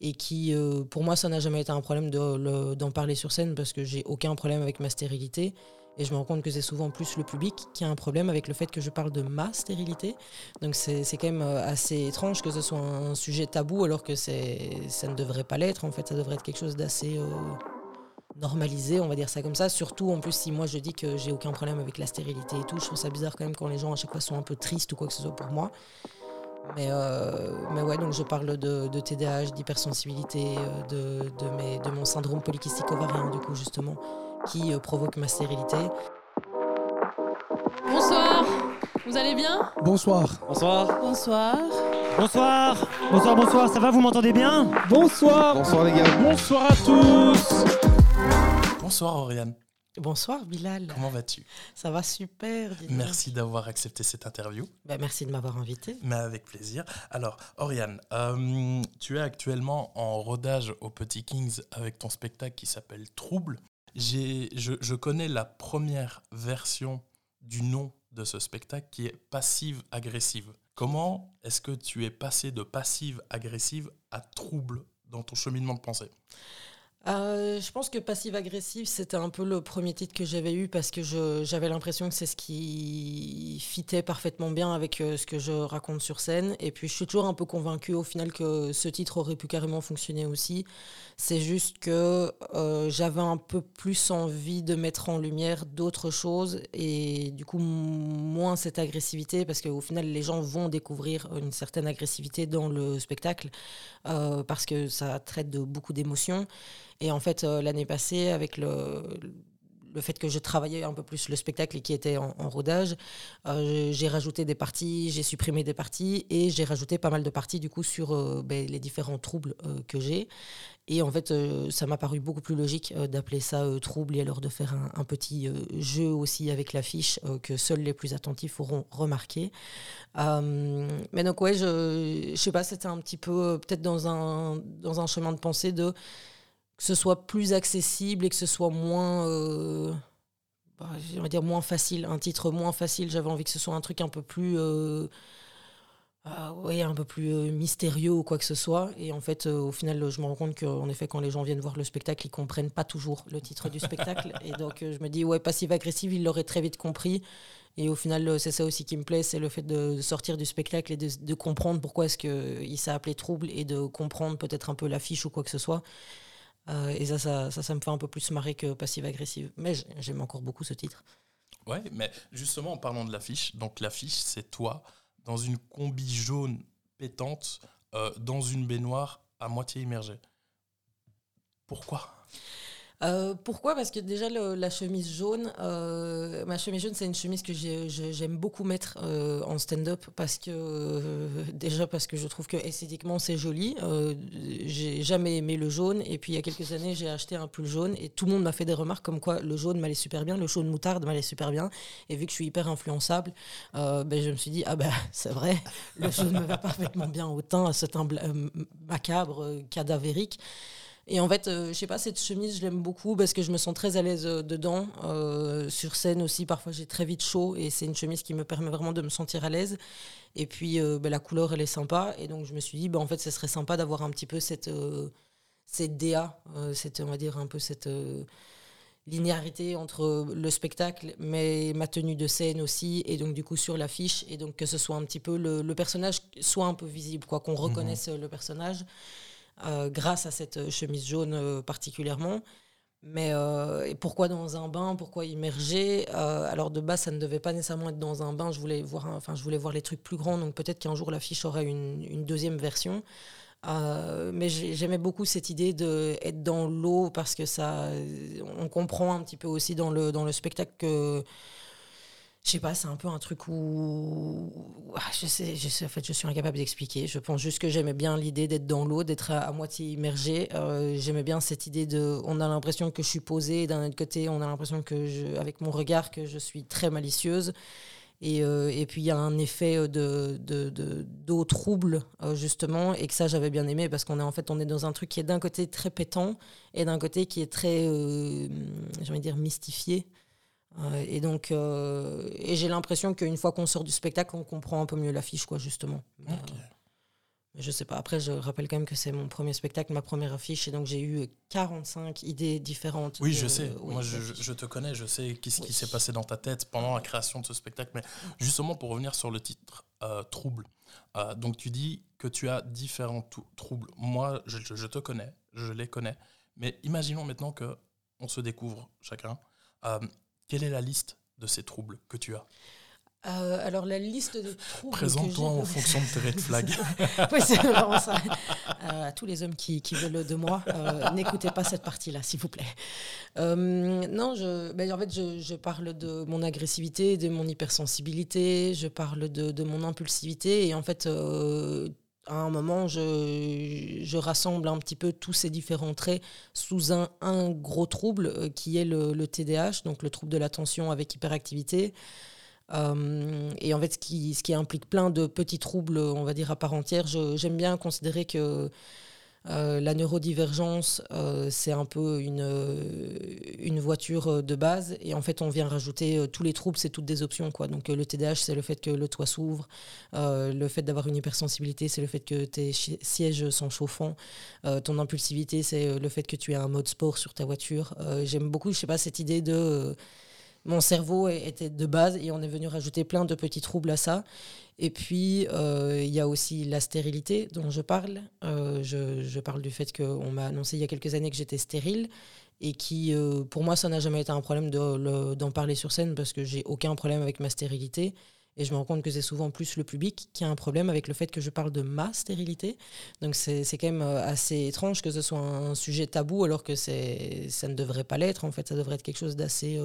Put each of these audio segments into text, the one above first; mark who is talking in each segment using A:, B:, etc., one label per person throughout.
A: et qui, euh, pour moi, ça n'a jamais été un problème d'en parler sur scène parce que j'ai aucun problème avec ma stérilité. Et je me rends compte que c'est souvent plus le public qui a un problème avec le fait que je parle de ma stérilité. Donc c'est quand même euh, assez étrange que ce soit un sujet tabou alors que ça ne devrait pas l'être. En fait, ça devrait être quelque chose d'assez euh, normalisé, on va dire ça comme ça. Surtout en plus si moi je dis que j'ai aucun problème avec la stérilité et tout. Je trouve ça bizarre quand même quand les gens à chaque fois sont un peu tristes ou quoi que ce soit pour moi. Mais, euh, mais ouais, donc je parle de, de TDAH, d'hypersensibilité, de, de, mes, de mon syndrome polykystique ovarien, du coup, justement qui euh, provoque ma stérilité.
B: Bonsoir, vous allez bien?
C: Bonsoir.
D: Bonsoir.
B: Bonsoir.
D: Bonsoir. Bonsoir, bonsoir, ça va, vous m'entendez bien?
C: Bonsoir.
E: Bonsoir les gars.
C: Bonsoir à tous.
F: Bonsoir Oriane.
A: Bonsoir Bilal.
F: Comment vas-tu?
A: Ça va super.
F: Merci d'avoir accepté cette interview.
A: Bah, merci de m'avoir invité.
F: Mais avec plaisir. Alors, Oriane, euh, tu es actuellement en rodage au Petit Kings avec ton spectacle qui s'appelle Trouble je, je connais la première version du nom de ce spectacle qui est passive-agressive. Comment est-ce que tu es passé de passive-agressive à trouble dans ton cheminement de pensée?
A: Euh, je pense que passive-agressive, c'était un peu le premier titre que j'avais eu parce que j'avais l'impression que c'est ce qui fitait parfaitement bien avec euh, ce que je raconte sur scène. Et puis je suis toujours un peu convaincue au final que ce titre aurait pu carrément fonctionner aussi. C'est juste que euh, j'avais un peu plus envie de mettre en lumière d'autres choses et du coup moins cette agressivité parce qu'au final les gens vont découvrir une certaine agressivité dans le spectacle parce que ça traite de beaucoup d'émotions. Et en fait, euh, l'année passée, avec le, le fait que je travaillais un peu plus le spectacle et qui était en, rodage, euh, j'ai rajouté des parties, j'ai supprimé des parties et j'ai rajouté pas mal de parties du coup sur euh, ben, les différents troubles que j'ai. Et en fait, ça m'a paru beaucoup plus logique d'appeler ça trouble et alors de faire un, petit jeu aussi avec l'affiche que seuls les plus attentifs auront remarqué. mais donc ouais, je, je sais pas, c'était un petit peu peut-être dans un, dans un chemin de pensée de que ce soit plus accessible et que ce soit moins, euh, bah, dire moins facile, un titre moins facile. J'avais envie que ce soit un truc un peu plus, euh, ah un peu plus euh, mystérieux ou quoi que ce soit. Et en fait, au final, je me rends compte qu'en effet, quand les gens viennent voir le spectacle, ils comprennent pas toujours le titre du spectacle. et donc, je me dis, ouais, passive-agressive, ils l'auraient très vite compris. Et au final, c'est ça aussi qui me plaît, c'est le fait de sortir du spectacle et de, de comprendre pourquoi est-ce qu'il s'est appelé Trouble et de comprendre peut-être un peu l'affiche ou quoi que ce soit. Euh, et ça ça, ça, me fait un peu plus marrer que passive-agressive. Mais j'aime encore beaucoup ce titre.
F: Ouais, mais justement, en parlant de l'affiche, donc l'affiche, c'est toi dans une combi jaune pétante, euh, dans une baignoire à moitié immergée. Pourquoi?
A: Euh, pourquoi? Parce que déjà la chemise jaune, euh, ma chemise jaune, c'est une chemise que j'aime beaucoup mettre euh, en stand-up parce que déjà parce que je trouve que esthétiquement c'est joli. j'ai jamais aimé le jaune et puis il y a quelques années j'ai acheté un pull jaune et tout le monde m'a fait des remarques comme quoi le jaune m'allait super bien, le jaune moutarde m'allait super bien et vu que je suis hyper influençable, ben, je me suis dit ah ben c'est vrai, le jaune me va parfaitement bien au teint, à ce teint macabre, cadavérique. Et en fait, euh, je sais pas, cette chemise, je l'aime beaucoup parce que je me sens très à l'aise euh, dedans. Euh, sur scène aussi, parfois j'ai très vite chaud et c'est une chemise qui me permet vraiment de me sentir à l'aise. Et puis ben, la couleur, elle est sympa. Et donc je me suis dit, ben, en fait, ce serait sympa d'avoir un petit peu cette, cette DA, cette, on va dire un peu cette linéarité entre le spectacle, mais ma tenue de scène aussi, et donc du coup sur l'affiche, et donc que ce soit un petit peu le, personnage soit un peu visible, quoi, qu'on mhm. reconnaisse le personnage. Euh, grâce à cette chemise jaune euh, particulièrement. Mais euh, pourquoi dans un bain? Pourquoi immerger Alors de base, ça ne devait pas nécessairement être dans un bain. Je voulais voir, enfin, je voulais voir les trucs plus grands. Donc peut-être qu'un jour l'affiche aura une, une, deuxième version. mais j'aimais beaucoup cette idée d'être dans l'eau parce que ça, on comprend un petit peu aussi dans le, dans le spectacle que je sais pas, c'est un peu un truc où ah, je sais, je en fait, je suis incapable d'expliquer. Je pense juste que j'aimais bien l'idée d'être dans l'eau, d'être à, moitié immergé. Euh, j'aimais bien cette idée de, on a l'impression que je suis posée, d'un autre côté, on a l'impression que, avec mon regard, que je suis très malicieuse. Et, euh, et, puis il y a un effet de, de, d'eau trouble euh, justement et que ça j'avais bien aimé parce qu'on est en fait on est dans un truc qui est d'un côté très pétant et d'un côté qui est très j'ai envie de dire mystifié euh, et donc, euh, et j'ai l'impression qu'une fois qu'on sort du spectacle, on comprend un peu mieux l'affiche, quoi, justement. Euh, Je sais pas. Après, je rappelle quand même que c'est mon premier spectacle, ma première affiche, et donc j'ai eu 45 idées différentes.
F: Oui,
A: de-
F: je sais.
A: oui,
F: Moi, je, te connais, je sais qu'est-ce qui
A: Oui.
F: s'est passé dans ta tête pendant la création de ce spectacle. Mais justement, pour revenir sur le titre euh, Trouble, euh, donc tu dis que tu as différents troubles. Moi, je, je- je te connais, je les connais. Mais imaginons maintenant que on se découvre chacun. Quelle est la liste de ces troubles que tu as?
A: Euh, alors, la liste de troubles.
F: Présente-toi en fonction de tes red flags.
A: Oui, c'est vraiment ça. Euh, à tous les hommes qui, qui veulent de moi, euh, n'écoutez pas cette partie-là, s'il vous plaît. Non, je, ben, en fait, je, je parle de mon agressivité, de mon hypersensibilité, je parle de, de mon impulsivité. Et en fait, à un moment, je, rassemble un petit peu tous ces différents traits sous un, gros trouble euh, qui est le, le TDAH, donc le trouble de l'attention avec hyperactivité. Euh, et en fait, ce qui, ce qui implique plein de petits troubles, on va dire, à part entière, j'aime bien considérer que euh, la neurodivergence, euh, c'est un peu une, euh, une voiture de base. Et en fait, on vient rajouter tous les troubles, c'est toutes des options. Quoi. Donc, le TDAH, c'est le fait que le toit s'ouvre. Le fait d'avoir une hypersensibilité, c'est le fait que tes sièges sont chauffants. Ton impulsivité, c'est le fait que tu aies un mode sport sur ta voiture. J'aime beaucoup, je sais pas, cette idée de. Mon cerveau était de base et on est venu rajouter plein de petits troubles à ça. Et puis, euh, il y a aussi la stérilité dont je parle. Euh, je, je parle du fait qu'on m'a annoncé il y a quelques années que j'étais stérile et qui, euh, pour moi, ça n'a jamais été un problème d'en parler sur scène parce que j'ai aucun problème avec ma stérilité. Et je me rends compte que c'est souvent plus le public qui a un problème avec le fait que je parle de ma stérilité. Donc c'est quand même assez étrange que ce soit un sujet tabou alors que ça ne devrait pas l'être. En fait, ça devrait être quelque chose d'assez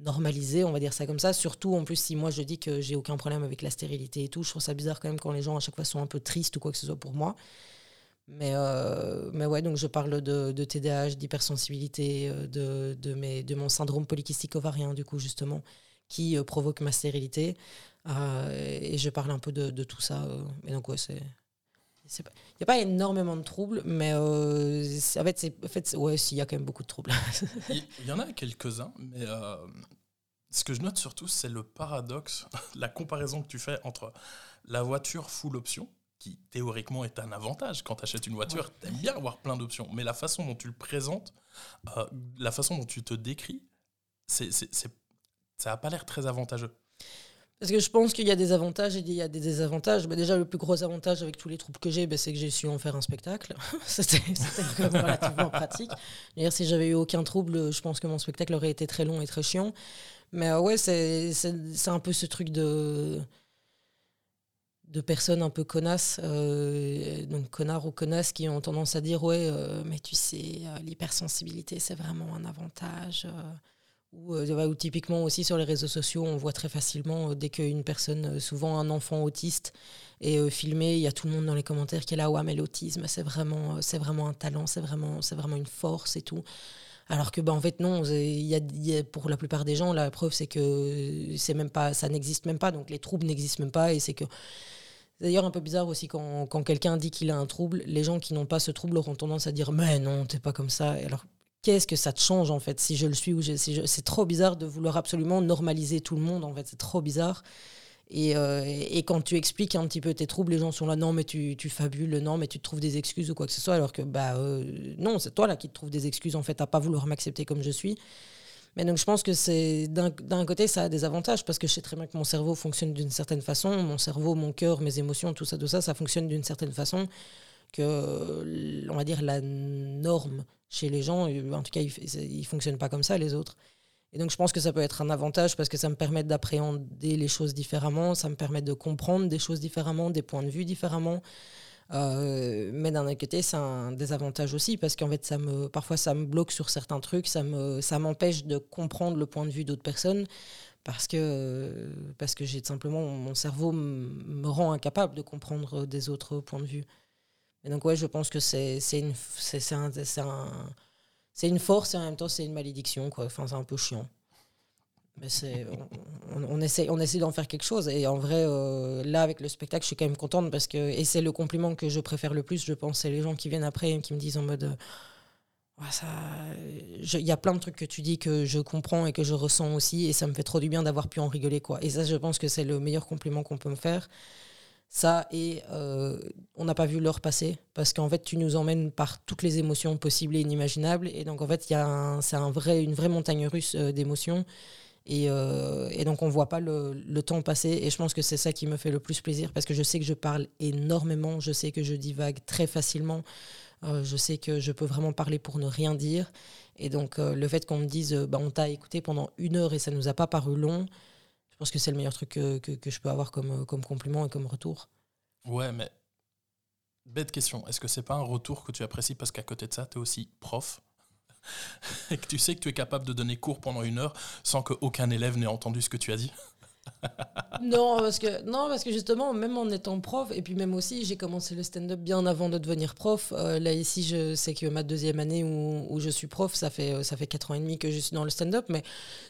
A: normalisé, on va dire ça comme ça. Surtout en plus si moi je dis que j'ai aucun problème avec la stérilité et tout, je trouve ça bizarre quand même quand les gens à chaque fois sont un peu tristes ou quoi que ce soit pour moi. Mais, euh, mais ouais, donc je parle de, TDAH, d'hypersensibilité, euh, de, de, mes, de mon syndrome polykystique ovarien, du coup, justement, qui euh, provoque ma stérilité. Et je parle un peu de, de tout ça. Et donc, ouais, c'est. Il n'y a pas énormément de troubles, mais euh, en fait, en fait, ouais, il y a quand même beaucoup de troubles.
F: Il y en a quelques-uns, mais euh, ce que je note surtout, c'est le paradoxe, la comparaison que tu fais entre la voiture full option, qui théoriquement est un avantage. Quand tu achètes une voiture, tu aimes bien avoir plein d'options, mais la façon dont tu le présentes, euh, la façon dont tu te décris, c'est- ça n'a pas l'air très avantageux.
A: Parce que je pense qu'il y a des avantages et il y a des désavantages. Bah, déjà, le plus gros avantage avec tous les troubles que j'ai, bah, c'est que j'ai su en faire un spectacle. C'était relativement pratique. D'ailleurs, si j'avais eu aucun trouble, je pense que mon spectacle aurait été très long et très chiant. Mais euh, ouais, c'est un peu ce truc de de personnes un peu connasses, euh, donc connards ou connasses, qui ont tendance à dire ouais, euh, mais tu sais, l'hypersensibilité, c'est vraiment un avantage. euh. Ou, euh, ou typiquement aussi sur les réseaux sociaux, on voit très facilement euh, dès qu'une personne, euh, souvent un enfant autiste, est filmé, il y a tout le monde dans les commentaires qui est là, ouais, mais l'autisme, c'est vraiment, c'est vraiment un talent, c'est vraiment, c'est vraiment une force et tout. Alors que, bah, en fait, non, il y a, pour la plupart des gens, la preuve, c'est que c'est même pas, ça n'existe même pas, donc les troubles n'existent même pas, et c'est que. D'ailleurs, un peu bizarre aussi quand, quelqu'un dit qu'il a un trouble, les gens qui n'ont pas ce trouble auront tendance à dire Mais non, t'es pas comme ça. Alors, qu'est-ce que ça te change en fait si je le suis ou c'est trop bizarre de vouloir absolument normaliser tout le monde en fait c'est trop bizarre. Et, euh, et quand tu expliques un petit peu tes troubles les gens sont là non mais tu, tu fabules non mais tu te trouves des excuses ou quoi que ce soit alors que bah euh, non c'est toi là qui te trouves des excuses en fait à pas vouloir m'accepter comme je suis. Mais donc je pense que c'est d'un côté ça a des avantages parce que je sais très bien que mon cerveau fonctionne d'une certaine façon mon cerveau mon cœur mes émotions tout ça tout ça ça fonctionne d'une certaine façon que on va dire la norme chez les gens euh, en tout cas ils, ils fonctionnent pas comme ça les autres. Et donc je pense que ça peut être un avantage parce que ça me permet d'appréhender les choses différemment ça me permet de comprendre des choses différemment des points de vue différemment. Euh, mais d'un autre côté c'est un désavantage aussi parce qu'en fait ça me parfois ça me bloque sur certains trucs ça me ça m'empêche de comprendre le point de vue d'autres personnes parce que parce que j'ai simplement mon cerveau me rend incapable de comprendre des autres points de vue et donc ouais je pense que c'est une c'est un, un- une force et en même temps c'est une malédiction quoi. Enfin c'est un peu chiant. Mais c'est on, essaie on essaie d'en faire quelque chose. Et en vrai euh, là avec le spectacle je suis quand même contente parce que et c'est le compliment que je préfère le plus je pense c'est les gens qui viennent après et qui me disent en mode euh, ça il y a plein de trucs que tu dis que je comprends et que je ressens aussi et ça me fait trop du bien d'avoir pu en rigoler quoi. Et ça je pense que c'est le meilleur compliment qu'on peut me faire Ça, et euh, on n'a pas vu l'heure passer, parce qu'en fait, tu nous emmènes par toutes les émotions possibles et inimaginables. Et donc, en fait, c'est un vrai, une vraie montagne russe euh, d'émotions. Et, euh, et, donc, on voit pas le, temps passer. Et je pense que c'est ça qui me fait le plus plaisir, parce que je sais que je parle énormément, je sais que je divague très facilement, je sais que je peux vraiment parler pour ne rien dire. Et donc, le fait qu'on me dise, bah, on t'a écouté pendant une heure et ça nous a pas paru long, pense que c'est le meilleur truc que, que, je peux avoir comme, comme compliment et comme retour.
F: Ouais, mais bête question. Est-ce que c'est pas un retour que tu apprécies parce qu'à côté de ça, tu es aussi prof et que tu sais que tu es capable de donner cours pendant une heure sans qu'aucun élève n'ait entendu ce que tu as dit?
A: Non, parce que, non, parce que justement, même en étant prof, et puis même aussi, j'ai commencé le stand-up bien avant de devenir prof. Euh, là, ici, je sais que ma deuxième année où, où, je suis prof, ça fait, euh, ça fait 4 ans et demi que je suis dans le stand-up. Mais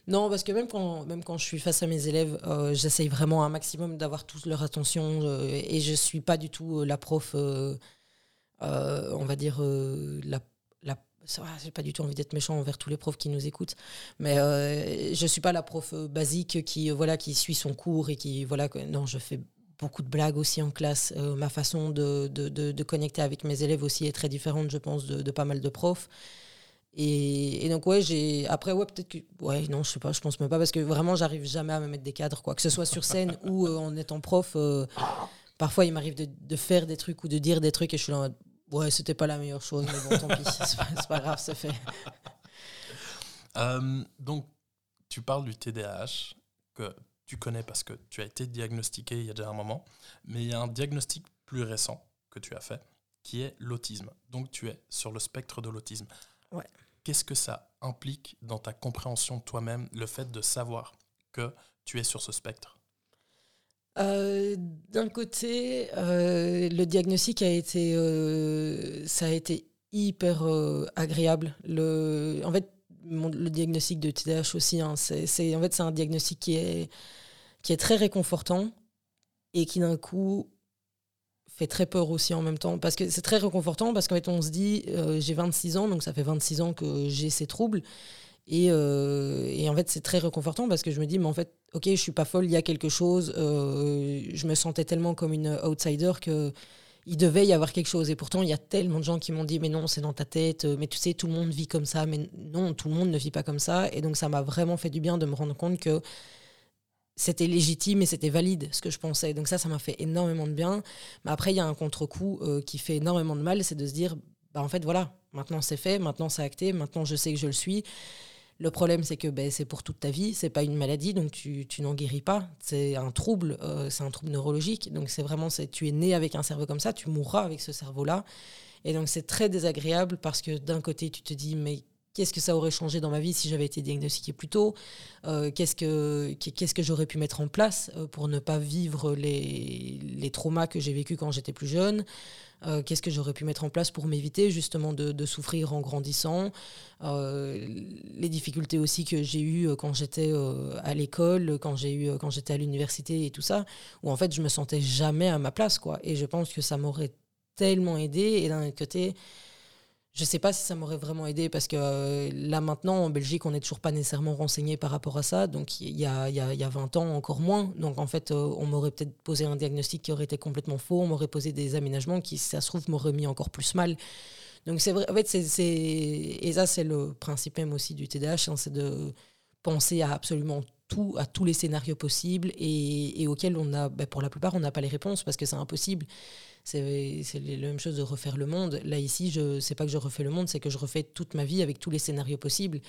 A: non, parce que même quand, même quand je suis face à mes élèves, euh, j'essaye vraiment un maximum d'avoir toute leur attention. et je suis pas du tout la prof, on va dire, la j'ai pas du tout envie d'être méchant envers tous les profs qui nous écoutent, mais euh, je suis pas la prof euh, basique qui euh, voilà qui suit son cours et qui voilà non je fais beaucoup de blagues aussi en classe. Euh, ma façon de, de, de, connecter avec mes élèves aussi est très différente, je pense, de, pas mal de profs. Et, donc ouais j'ai après ouais peut-être que ouais non je sais pas je pense même pas parce que vraiment j'arrive jamais à me mettre des cadres quoi que ce soit sur scène ou en étant prof parfois il m'arrive de, faire des trucs ou de dire des trucs et je suis là Ouais, c'était pas la meilleure chose, mais bon, tant pis, c'est pas, pas, grave, c'est fait.
F: Euh, donc, tu parles du TDAH, que tu connais parce que tu as été diagnostiqué il y a déjà un moment, mais il y a un diagnostic plus récent que tu as fait, qui est l'autisme. Donc, tu es sur le spectre de l'autisme.
A: Ouais.
F: Qu'est-ce que ça implique dans ta compréhension de toi-même, le fait de savoir que tu es sur ce spectre?
A: Euh, d'un côté, euh, le diagnostic a été, euh, ça a été hyper agréable. Le, en fait, le diagnostic de TDAH aussi, hein, c'est, en fait, un diagnostic qui est, qui est très réconfortant et qui d'un coup fait très peur aussi en même temps. Parce que c'est très réconfortant parce qu'en fait, on se dit, j'ai 26 ans, donc ça fait 26 ans que j'ai ces troubles. Et, et en fait, c'est très réconfortant parce que je me dis, mais en fait, ok, je suis pas folle, il y a quelque chose. Euh, je me sentais tellement comme une outsider que il devait y avoir quelque chose. Et pourtant, il y a tellement de gens qui m'ont dit, mais non, c'est dans ta tête, mais tu sais, tout le monde vit comme ça. Mais non, tout le monde ne vit pas comme ça. Et donc, ça m'a vraiment fait du bien de me rendre compte que c'était légitime et c'était valide ce que je pensais. Donc ça, ça m'a fait énormément de bien. Mais après, il y a un contre-coup euh, qui fait énormément de mal, c'est de se dire, bah en fait, voilà, maintenant c'est fait, maintenant c'est acté, maintenant je sais que je le suis. Le problème, c'est que ben, c'est pour toute ta vie, c'est pas une maladie, donc tu, n'en guéris pas. C'est un trouble, euh, c'est un trouble neurologique. Donc c'est vraiment, tu es né avec un cerveau comme ça, tu mourras avec ce cerveau-là. Et donc c'est très désagréable parce que d'un côté, tu te dis, mais qu'est-ce que ça aurait changé dans ma vie si j'avais été diagnostiqué plus tôt euh, Qu'est-ce que, qu'est-ce que j'aurais pu mettre en place euh, pour ne pas vivre les, les traumas que j'ai vécus quand j'étais plus jeune euh, qu'est-ce que j'aurais pu mettre en place pour m'éviter justement de, souffrir en grandissant Les difficultés aussi que j'ai eues quand j'étais à l'école, quand j'ai eu quand j'étais à l'université et tout ça, où en fait je me sentais jamais à ma place quoi. Et je pense que ça m'aurait tellement aidé. Et d'un côté, je ne sais pas si ça m'aurait vraiment aidé parce que euh, là maintenant en Belgique on n'est toujours pas nécessairement renseigné par rapport à ça. Donc il y a, y, a, y a, 20 ans encore moins. Donc en fait euh, on m'aurait peut-être posé un diagnostic qui aurait été complètement faux. On m'aurait posé des aménagements qui ça se trouve m'auraient mis encore plus mal. Donc c'est vrai, en fait c'est, et ça c'est le principe même aussi du TDAH, hein, c'est de penser à absolument tout, à tous les scénarios possibles et, et auxquels on a, ben, pour la plupart on n'a pas les réponses parce que c'est impossible c'est la même chose de refaire le monde. Là, ici, je sais pas que je refais le monde, c'est que je refais toute ma vie avec tous les scénarios possibles.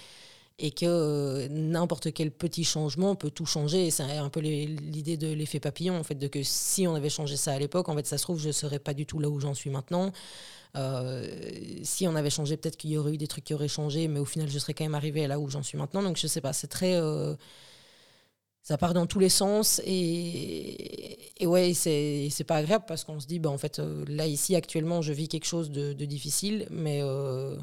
A: Et que euh, n'importe quel petit changement peut tout changer. C'est un peu l'idée de l'effet papillon, en fait, de que si on avait changé ça à l'époque, en fait, ça se trouve, je ne serais pas du tout là où j'en suis maintenant. Euh, si on avait changé, peut-être qu'il y aurait eu des trucs qui auraient changé, mais au final, je serais quand même arrivé là où j'en suis maintenant. Donc, je sais pas, c'est très. Euh, ça part dans tous les sens et, et ouais c'est c'est pas agréable parce qu'on se dit bah en fait euh, là ici actuellement je vis quelque chose de, difficile mais euh,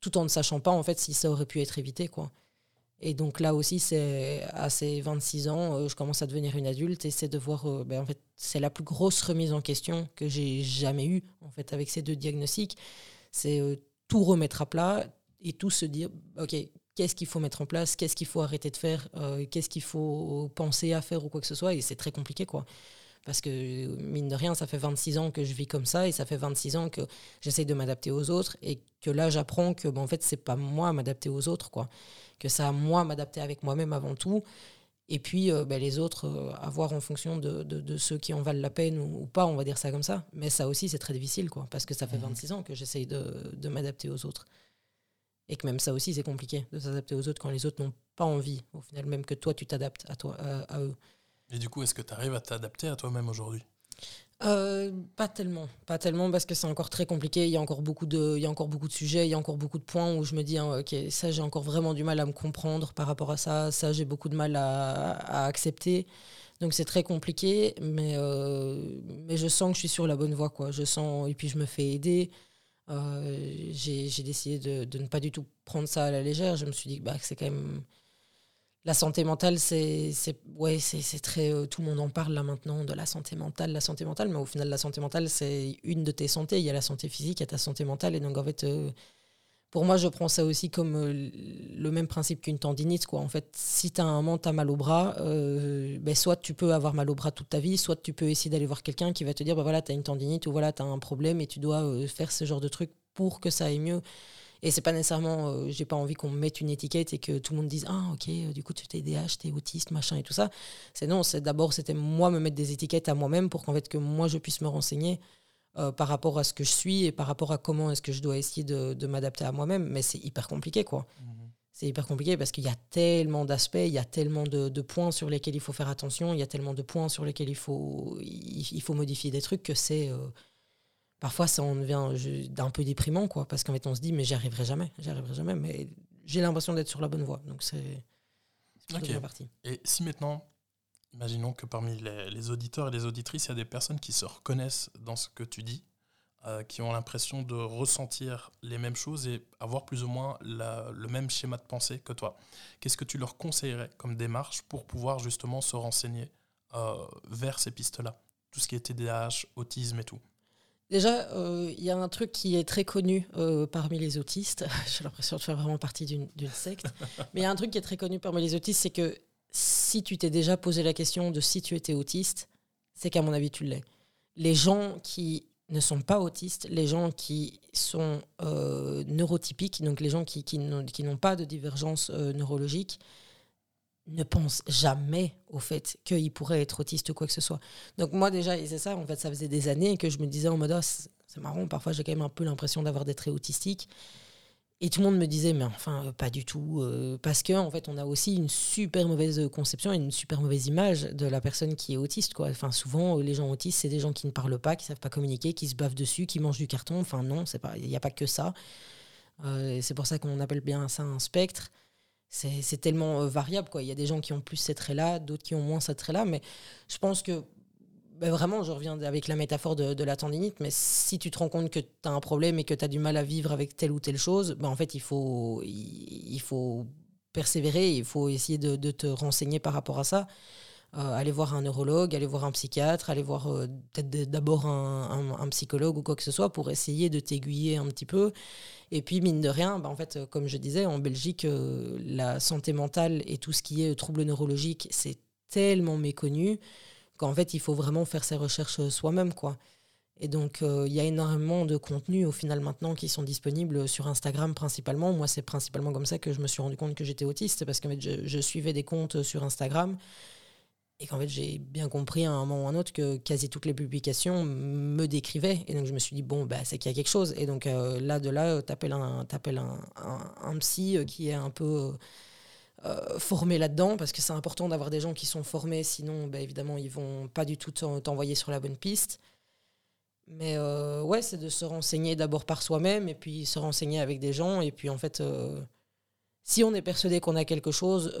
A: tout en ne sachant pas en fait si ça aurait pu être évité quoi. Et donc là aussi c'est à ces 26 ans euh, je commence à devenir une adulte et c'est de voir ben, en fait c'est la plus grosse remise en question que j'ai jamais eue en fait avec ces deux diagnostics. C'est tout remettre à plat et tout se dire ok qu'est-ce qu'il faut mettre en place, qu'est-ce qu'il faut arrêter de faire, euh, qu'est-ce qu'il faut penser à faire ou quoi que ce soit. Et c'est très compliqué, quoi. Parce que, mine de rien, ça fait 26 ans que je vis comme ça et ça fait 26 ans que j'essaye de m'adapter aux autres et que là, j'apprends que, bon, en fait, c'est pas moi à m'adapter aux autres, quoi. Que c'est à moi m'adapter avec moi-même avant tout. Et puis, euh, ben, les autres, euh, à voir en fonction de, de, de, ceux qui en valent la peine ou, ou, pas, on va dire ça comme ça. Mais ça aussi, c'est très difficile, quoi. Parce que ça fait 26 ans que j'essaye de, de m'adapter aux autres. Et que même ça aussi, c'est compliqué de s'adapter aux autres quand les autres n'ont pas envie, au final, même que toi, tu t'adaptes à, toi, à, à eux.
F: Et du coup, est-ce que tu arrives à t'adapter à toi-même aujourd'hui?
A: Euh, pas tellement, pas tellement parce que c'est encore très compliqué. Il y a encore beaucoup de, il y a encore beaucoup de sujets, il y a encore beaucoup de points où je me dis, hein, ok, ça j'ai encore vraiment du mal à me comprendre par rapport à ça, ça j'ai beaucoup de mal à, à accepter. Donc c'est très compliqué, mais euh, mais je sens que je suis sur la bonne voie, quoi. Je sens et puis je me fais aider. Euh, j'ai décidé de, de, ne pas du tout prendre ça à la légère. Je me suis dit bah, que c'est quand même la santé mentale, c'est ouais, c'est très euh, tout le monde en parle là maintenant de la santé mentale, la santé mentale, mais au final la santé mentale c'est une de tes santé. Il y a la santé physique, il y a ta santé mentale, et donc en fait, euh, pour moi je prends ça aussi comme euh, le même principe qu'une tendinite quoi. En fait, si tu as un moment t'as mal au bras, euh, ben, soit tu peux avoir mal au bras toute ta vie, soit tu peux essayer d'aller voir quelqu'un qui va te dire bah voilà t'as une tendinite ou voilà t'as un problème et tu dois euh, faire ce genre de truc pour que ça aille mieux. Et c'est pas nécessairement, j'ai pas envie qu'on me mette une étiquette et que tout le monde dise ah ok du coup tu es DH, tu es autiste machin et tout ça. C'est non, c'est d'abord c'était moi me mettre des étiquettes à moi-même pour qu'en fait que moi je puisse me renseigner euh, par rapport à ce que je suis et par rapport à comment est-ce que je dois essayer de, de m'adapter à moi-même. Mais c'est hyper compliqué quoi. Mmh. C'est hyper compliqué parce qu'il y a tellement d'aspects, il y a tellement de, de, points sur lesquels il faut faire attention, il y a tellement de points sur lesquels il faut, il, il faut modifier des trucs que c'est parfois ça en devient d'un peu déprimant quoi parce qu'en fait on se dit mais j'y arriverai jamais j'y arriverai jamais mais j'ai l'impression d'être sur la bonne voie donc c'est
F: okay. et si maintenant imaginons que parmi les, les, auditeurs et les auditrices il y a des personnes qui se reconnaissent dans ce que tu dis euh, qui ont l'impression de ressentir les mêmes choses et avoir plus ou moins la, le même schéma de pensée que toi qu'est-ce que tu leur conseillerais comme démarche pour pouvoir justement se renseigner euh, vers ces pistes là tout ce qui est TDAH autisme et tout
A: Déjà, il euh, y a un truc qui est très connu euh, parmi les autistes. J'ai l'impression de faire vraiment partie d'une secte. Mais il y a un truc qui est très connu parmi les autistes, c'est que si tu t'es déjà posé la question de si tu étais autiste, c'est qu'à mon avis, tu l'es. Les gens qui ne sont pas autistes, les gens qui sont euh, neurotypiques, donc les gens qui, qui n'ont pas de divergence euh, neurologique, ne pense jamais au fait qu'il pourrait être autiste ou quoi que ce soit. Donc moi déjà, et c'est ça, en fait, ça faisait des années que je me disais en mode, oh, c'est marrant, parfois j'ai quand même un peu l'impression d'avoir des traits autistiques. Et tout le monde me disait, mais enfin, euh, pas du tout. Euh, parce qu'en en fait, on a aussi une super mauvaise conception et une super mauvaise image de la personne qui est autiste. Quoi. Enfin, souvent, les gens autistes, c'est des gens qui ne parlent pas, qui ne savent pas communiquer, qui se bavent dessus, qui mangent du carton. Enfin, non, il n'y a pas que ça. Euh, c'est pour ça qu'on appelle bien ça un spectre c'est tellement euh, variable. Il y a des gens qui ont plus ces traits-là, d'autres qui ont moins ces traits-là. Mais je pense que ben vraiment, je reviens avec la métaphore de, la tendinite, mais si tu te rends compte que tu as un problème et que tu as du mal à vivre avec telle ou telle chose, ben en fait, il faut, il, faut persévérer, il faut essayer de, te renseigner par rapport à ça. Euh, aller voir un neurologue, aller voir un psychiatre, aller voir euh, peut-être d'abord un, psychologue ou quoi que ce soit pour essayer de t'aiguiller un petit peu. Et puis, mine de rien, bah, en fait, comme je disais, en Belgique, euh, la santé mentale et tout ce qui est troubles neurologiques, c'est tellement méconnu qu'en fait, il faut vraiment faire ses recherches soi-même, quoi. Et donc, il euh, y a énormément de contenus au final maintenant qui sont disponibles sur Instagram principalement. Moi, c'est principalement comme ça que je me suis rendu compte que j'étais autiste, parce que fait, je, suivais des comptes sur Instagram et qu'en fait, j'ai bien compris à un moment ou à un autre que quasi toutes les publications me décrivaient. Et donc, je me suis dit, bon, bah, c'est qu'il y a quelque chose. Et donc, euh, là, de là, tu appelles, un, un, un, psy euh, qui est un peu euh, formé là-dedans, parce que c'est important d'avoir des gens qui sont formés, sinon, bah, évidemment, ils vont pas du tout t'envoyer sur la bonne piste. Mais euh, ouais, c'est de se renseigner d'abord par soi-même, et puis se renseigner avec des gens. Et puis, en fait, euh, si on est persuadé qu'on a quelque chose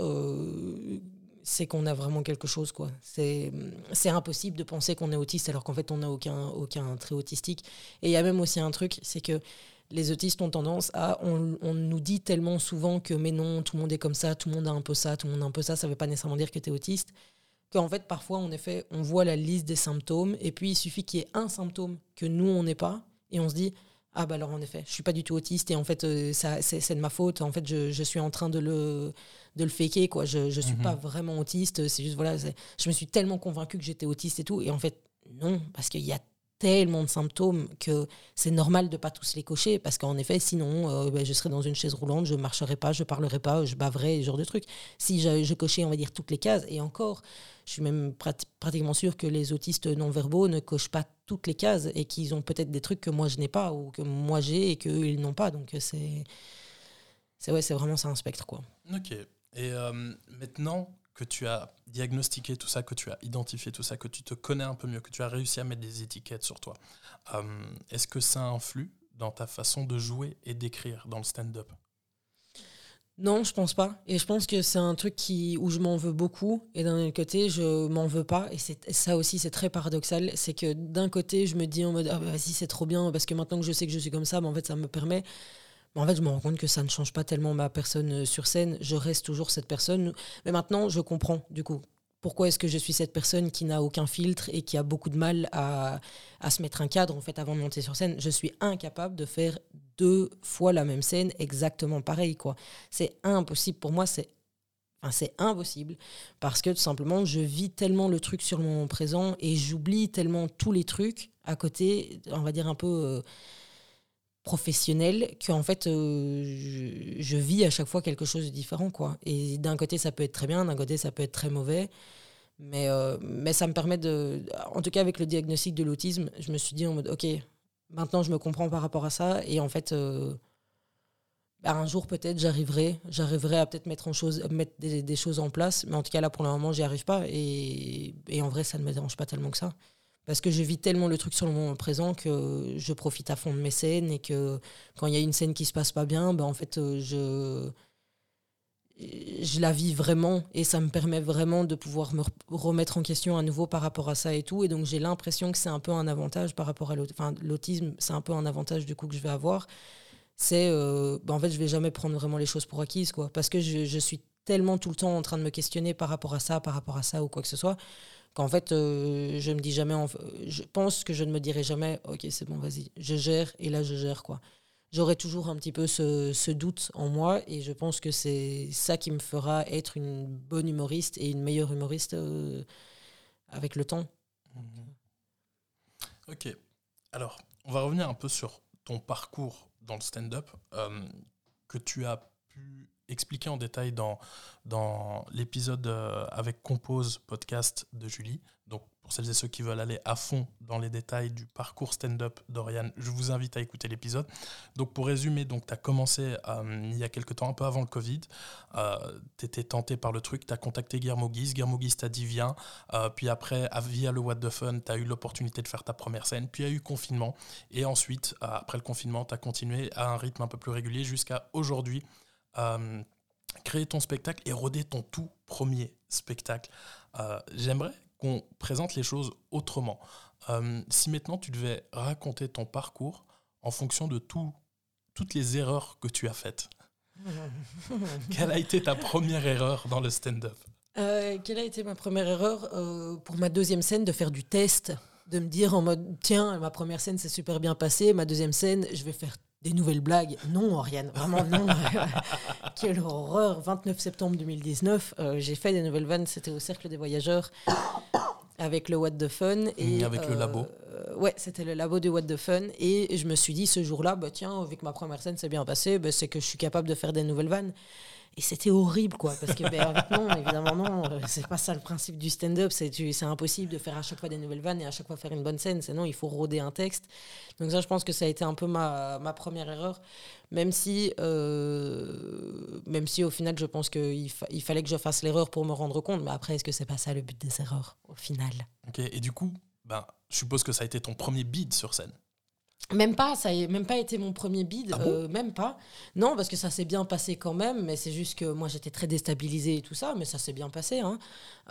A: c'est qu'on a vraiment quelque chose. quoi. C'est impossible de penser qu'on est autiste alors qu'en fait on n'a aucun, aucun trait autistique. Et il y a même aussi un truc, c'est que les autistes ont tendance à... On, on, nous dit tellement souvent que mais non, tout le monde est comme ça, tout le monde a un peu ça, tout le monde a un peu ça, ça ne veut pas nécessairement dire que tu es autiste. Qu'en fait, parfois, en effet, on voit la liste des symptômes et puis il suffit qu'il y ait un symptôme que nous, on n'ait pas et on se dit Ah bah alors en effet, je suis pas du tout autiste et en fait euh, ça c'est de ma faute. En fait, je, je suis en train de le de le faker quoi. Je je suis
F: Mhm.
A: pas vraiment autiste. C'est juste voilà, je me suis tellement convaincue que j'étais autiste et tout et en fait non parce qu'il y a tellement de symptômes que c'est normal de pas tous les cocher parce qu'en effet sinon euh, ben, je serais dans une chaise roulante, je marcherais pas, je parlerais pas, je baverais, ce genre de trucs. Si je, cochais on va dire toutes les cases et encore, je suis même prati- pratiquement sûre que les autistes non verbaux ne cochent pas toutes les cases et qu'ils ont peut-être des trucs que moi je n'ai pas ou que moi j'ai et qu'eux ils n'ont pas. Donc c'est c'est ouais, c'est vraiment ça un spectre quoi.
F: Ok. Et euh, maintenant que tu as diagnostiqué tout ça, que tu as identifié tout ça, que tu te connais un peu mieux, que tu as réussi à mettre des étiquettes sur toi, euh, est-ce que ça influe dans ta façon de jouer et d'écrire dans le stand-up?
A: Non, je pense pas. Et je pense que c'est un truc où je m'en veux beaucoup. Et d'un autre côté, je m'en veux pas. Et ça aussi, c'est très paradoxal. C'est que d'un côté, je me dis en mode, ah bah, vas-y, c'est trop bien, parce que maintenant que je sais que je suis comme ça, bah, en fait, ça me permet. Mais en fait, je me rends compte que ça ne change pas tellement ma personne euh, sur scène. Je reste toujours cette personne. Mais maintenant, je comprends, du coup. Pourquoi est-ce que je suis cette personne qui n'a aucun filtre et qui a beaucoup de mal à, se mettre un cadre en fait avant de monter sur scène Je suis incapable de faire deux fois la même scène exactement pareil quoi. C'est impossible pour moi, c'est enfin, c'est impossible parce que tout simplement je vis tellement le truc sur moment présent et j'oublie tellement tous les trucs à côté, on va dire un peu euh, professionnel qu'en fait euh, je, vis à chaque fois quelque chose de différent quoi. Et d'un côté ça peut être très bien, d'un côté ça peut être très mauvais. Mais, euh, mais ça me permet de. En tout cas, avec le diagnostic de l'autisme, je me suis dit en mode, OK, maintenant je me comprends par rapport à ça. Et en fait, euh, bah, un jour peut-être j'arriverai. J'arriverai à peut-être mettre, en chose, mettre des, choses en place. Mais en tout cas, là pour le moment, j'y arrive pas. Et en vrai, ça ne me dérange pas tellement que ça. Parce que je vis tellement le truc sur le moment présent que je profite à fond de mes scènes et que quand il y a une scène qui se passe pas bien, bah, en fait, euh, je je la vis vraiment et ça me permet vraiment de pouvoir me re- remettre en question à nouveau par rapport à ça et tout. Et donc j'ai l'impression que c'est un peu un avantage par rapport à l'autisme, c'est un peu un avantage du coup que je vais avoir. C'est, euh, bah, en fait, je vais jamais prendre vraiment les choses pour acquises, quoi, parce que je suis tellement tout le temps en train de me questionner par rapport à ça, par rapport à ça ou quoi que ce soit, qu'en fait, euh, je me dis jamais, en- je pense que je ne me dirai jamais, ok, c'est bon, vas-y, je gère et là je gère quoi j'aurai toujours un petit peu ce, doute en moi et je pense que c'est ça qui me fera être une bonne humoriste et une meilleure humoriste euh, avec le temps.
F: Ok. Alors, on va revenir un peu sur ton parcours dans le stand-up euh, que tu as pu expliquer en détail dans, dans l'épisode euh, avec Compose podcast de Julie. Donc, pour celles et ceux qui veulent aller à fond dans les détails du parcours stand-up d'Oriane, je vous invite à écouter l'épisode. Donc, pour résumer, tu as commencé euh, il y a quelques temps, un peu avant le Covid. tu étais tenté par le truc, tu as contacté Guillermo Guise. Guillermo Guise t'a dit viens. Euh, puis après, via le What the Fun, tu as eu l'opportunité de faire ta première scène. Puis il y a eu confinement. Et ensuite, euh, après le confinement, tu as continué à un rythme un peu plus régulier jusqu'à aujourd'hui. Euh, créer ton spectacle et roder ton tout premier spectacle. Euh, J'aimerais qu'on présente les choses autrement. Euh, si maintenant tu devais raconter ton parcours en fonction de tout, toutes les erreurs que tu as faites, quelle a été ta première erreur dans le stand-up?
A: Euh, quelle a été ma première erreur? Euh, pour ma deuxième scène de faire du test, de me dire en mode tiens ma première scène s'est super bien passée, ma deuxième scène je vais faire des nouvelles blagues. Non Oriane, vraiment non. Quelle horreur. 29 septembre 2019, euh, j'ai fait des nouvelles vannes, c'était au Cercle des Voyageurs avec le What the Fun. Et,
F: avec le labo.
A: euh, ouais, c'était le labo du What the Fun. Et je me suis dit ce jour-là, bah, tiens, vu que ma première scène s'est bien passée, bah, c'est que je suis capable de faire des nouvelles vannes. Et c'était horrible, quoi. Parce que, ben, non, évidemment, non. euh, C'est pas ça le principe du stand-up. C'est impossible de faire à chaque fois des nouvelles vannes et à chaque fois faire une bonne scène. Sinon, il faut rôder un texte. Donc, ça, je pense que ça a été un peu ma, première erreur. Même si, euh, même si au final, je pense qu'il il fallait que je fasse l'erreur pour me rendre compte. Mais après, est-ce que c'est pas ça le but des erreurs, au final?
F: Ok, Et du coup, ben, je suppose que ça a été ton premier bid sur scène?
A: Même pas, ça n'a même pas été mon premier bid,
F: Ah bon
A: euh, même pas. Non, parce que ça s'est bien passé quand même, mais c'est juste que moi j'étais très déstabilisée et tout ça, mais ça s'est bien passé. hein.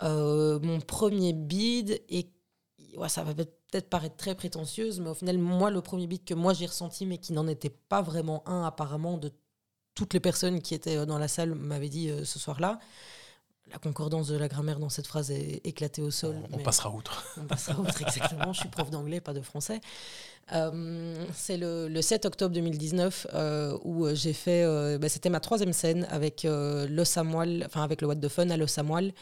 A: Euh, mon premier bid, et ouais, ça va peut-être paraître très prétentieuse, mais au final, moi, le premier bid que moi j'ai ressenti, mais qui n'en était pas vraiment un apparemment de toutes les personnes qui étaient euh, dans la salle m'avaient dit euh, ce soir-là, la concordance de la grammaire dans cette phrase est éclatée au sol.
F: On, on passera outre.
A: On passera outre, exactement. Je suis prof d'anglais, pas de français. Euh, c'est le, le, 7 octobre 2019 euh, où j'ai fait. Euh, bah, C'était ma troisième scène avec le Samuel, enfin avec le What the Fun à le Samuel.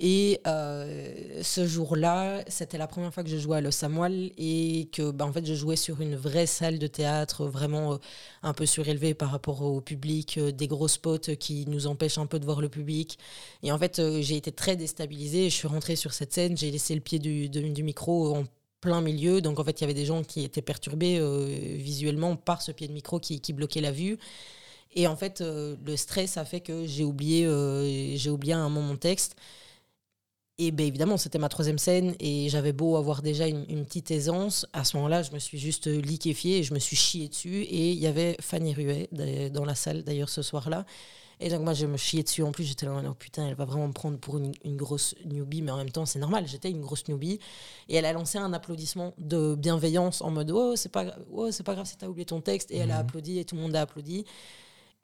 A: Et ce jour-là, c'était la première fois que je jouais à Le Samuel et que, bah, en fait, je jouais sur une vraie salle de théâtre, vraiment un peu surélevée par rapport au public, des gros spots qui nous empêchent un peu de voir le public. Et en fait, j'ai été très déstabilisée. Je suis rentrée sur cette scène, j'ai laissé le pied du, micro en plein milieu. Donc en fait, il y avait des gens qui étaient perturbés euh, visuellement par ce pied de micro qui, bloquait la vue. Et en fait, euh, le stress a fait que j'ai oublié, euh, j'ai oublié un moment mon texte. Et bien évidemment, c'était ma troisième scène et j'avais beau avoir déjà une, une, petite aisance. À ce moment-là, je me suis juste liquéfiée et je me suis chiée dessus. Et il y avait Fanny Ruet dans la salle d'ailleurs ce soir-là. Et donc, moi, je me chiais dessus. En plus, j'étais là, oh, putain, elle va vraiment me prendre pour une, une, grosse newbie, mais en même temps, c'est normal, j'étais une grosse newbie. Et elle a lancé un applaudissement de bienveillance en mode, oh, c'est pas, oh, c'est pas grave si t'as oublié ton texte. Et elle a mhm. applaudi et tout le monde a applaudi.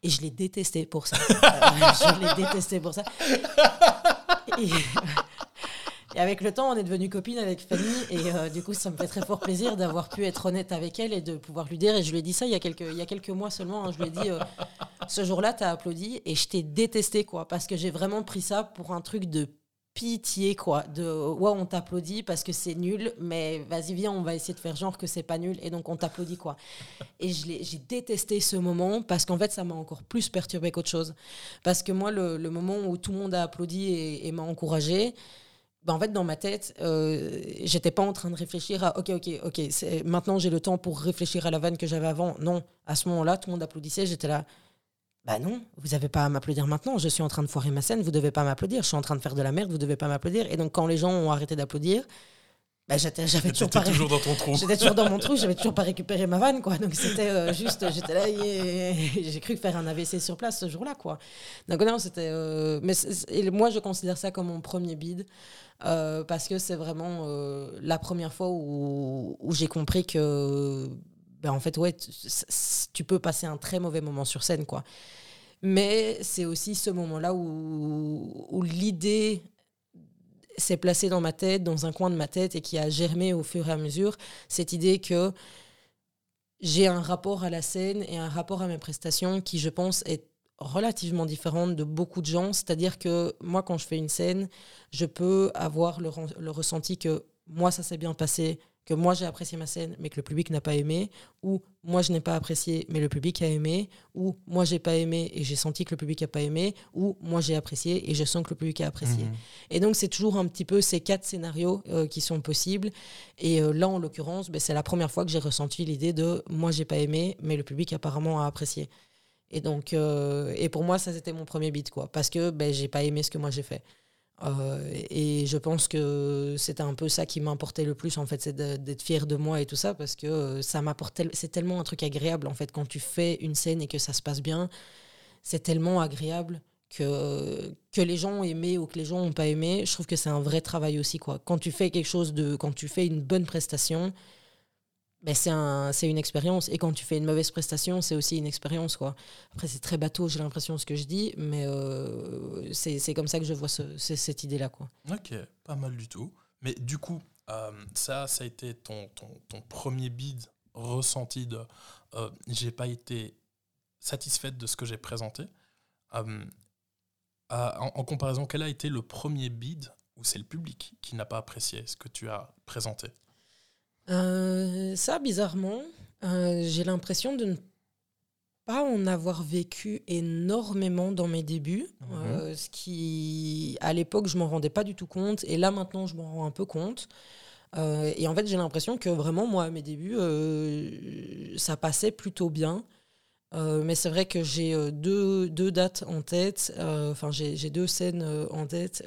A: Et je l'ai détesté pour ça. je l'ai détesté pour ça. Et, et avec le temps, on est devenu copine avec Fanny. Et euh, du coup, ça me fait très fort plaisir d'avoir pu être honnête avec elle et de pouvoir lui dire. Et je lui ai dit ça il y a quelques, mois seulement. Hein, je lui ai dit euh, ce jour-là, tu as applaudi et je t'ai détesté, quoi. Parce que j'ai vraiment pris ça pour un truc de pitié, quoi. De ouais, on t'applaudit parce que c'est nul, mais vas-y, viens, on va essayer de faire genre que c'est pas nul. Et donc, on t'applaudit, quoi. Et j'ai détesté ce moment parce qu'en fait, ça m'a encore plus perturbé qu'autre chose. Parce que moi, le, le, moment où tout le monde a applaudi et, et m'a encouragé, bah, en fait, dans ma tête, euh, j'étais pas en train de réfléchir à OK, OK, OK, maintenant j'ai le temps pour réfléchir à la vanne que j'avais avant. Non, à ce moment-là, tout le monde applaudissait. J'étais là, bah non, vous n'avez pas à m'applaudir maintenant. Je suis en train de foirer ma scène, vous devez pas m'applaudir. Je suis en train de faire de la merde, vous devez pas m'applaudir. Et donc, quand les gens ont arrêté d'applaudir, bah, j'avais toujours pas
F: toujours dans ton trou.
A: J'étais toujours dans mon trou, j'avais toujours pas récupéré ma vanne quoi. Donc c'était euh, juste j'étais là j'ai cru faire un AVC sur place ce jour-là quoi. Donc non, c'était euh, mais et moi je considère ça comme mon premier bid euh, parce que c'est vraiment la première fois où, où j'ai compris que ben en fait ouais tu peux passer un très mauvais moment sur scène quoi. Mais c'est aussi ce moment-là où, où l'idée s'est placé dans ma tête, dans un coin de ma tête et qui a germé au fur et à mesure cette idée que j'ai un rapport à la scène et un rapport à mes prestations qui, je pense, est relativement différente de beaucoup de gens. C'est-à-dire que moi, quand je fais une scène, je peux avoir le, le ressenti que moi, ça s'est bien passé, que moi j'ai apprécié ma scène mais que le public n'a pas aimé, ou moi je n'ai pas apprécié mais le public a aimé, ou moi j'ai pas aimé et j'ai senti que le public a pas aimé, ou moi j'ai apprécié et je sens que le public a apprécié. Mmh. Et donc c'est toujours un petit peu ces quatre scénarios euh, qui sont possibles. Et euh, là en l'occurrence, ben, c'est la première fois que j'ai ressenti l'idée de moi j'ai pas aimé mais le public apparemment a apprécié. Et donc euh, et pour moi ça c'était mon premier beat quoi, parce que ben, j'ai pas aimé ce que moi j'ai fait. Euh, et je pense que c'était un peu ça qui m'importait le plus, en fait, c'est d'être fier de moi et tout ça, parce que ça m'apporte, c'est tellement un truc agréable, en fait, quand tu fais une scène et que ça se passe bien, c'est tellement agréable que, que les gens ont aimé ou que les gens n'ont pas aimé. Je trouve que c'est un vrai travail aussi, quoi. Quand tu fais quelque chose de, quand tu fais une bonne prestation, ben c'est un, une expérience. Et quand tu fais une mauvaise prestation, c'est aussi une expérience. Quoi. Après, c'est très bateau, j'ai l'impression, ce que je dis, mais euh, c'est comme ça que je vois ce, cette idée-là.
F: Ok, pas mal du tout. Mais du coup, euh, ça, ça a été ton, ton, ton premier bid ressenti de euh, j'ai pas été satisfaite de ce que j'ai présenté. Euh, en, en, comparaison, quel a été le premier bid où c'est le public qui n'a pas apprécié ce que tu as présenté?
A: Euh, ça, bizarrement, euh, j'ai l'impression de ne pas en avoir vécu énormément dans mes débuts. Mmh. Euh, ce qui, à l'époque, je m'en rendais pas du tout compte. Et là, maintenant, je m'en rends un peu compte. Euh, et en fait, j'ai l'impression que vraiment, moi, à mes débuts, euh, ça passait plutôt bien. Mais c'est vrai que j'ai deux, deux, dates en tête, enfin j'ai deux scènes en tête.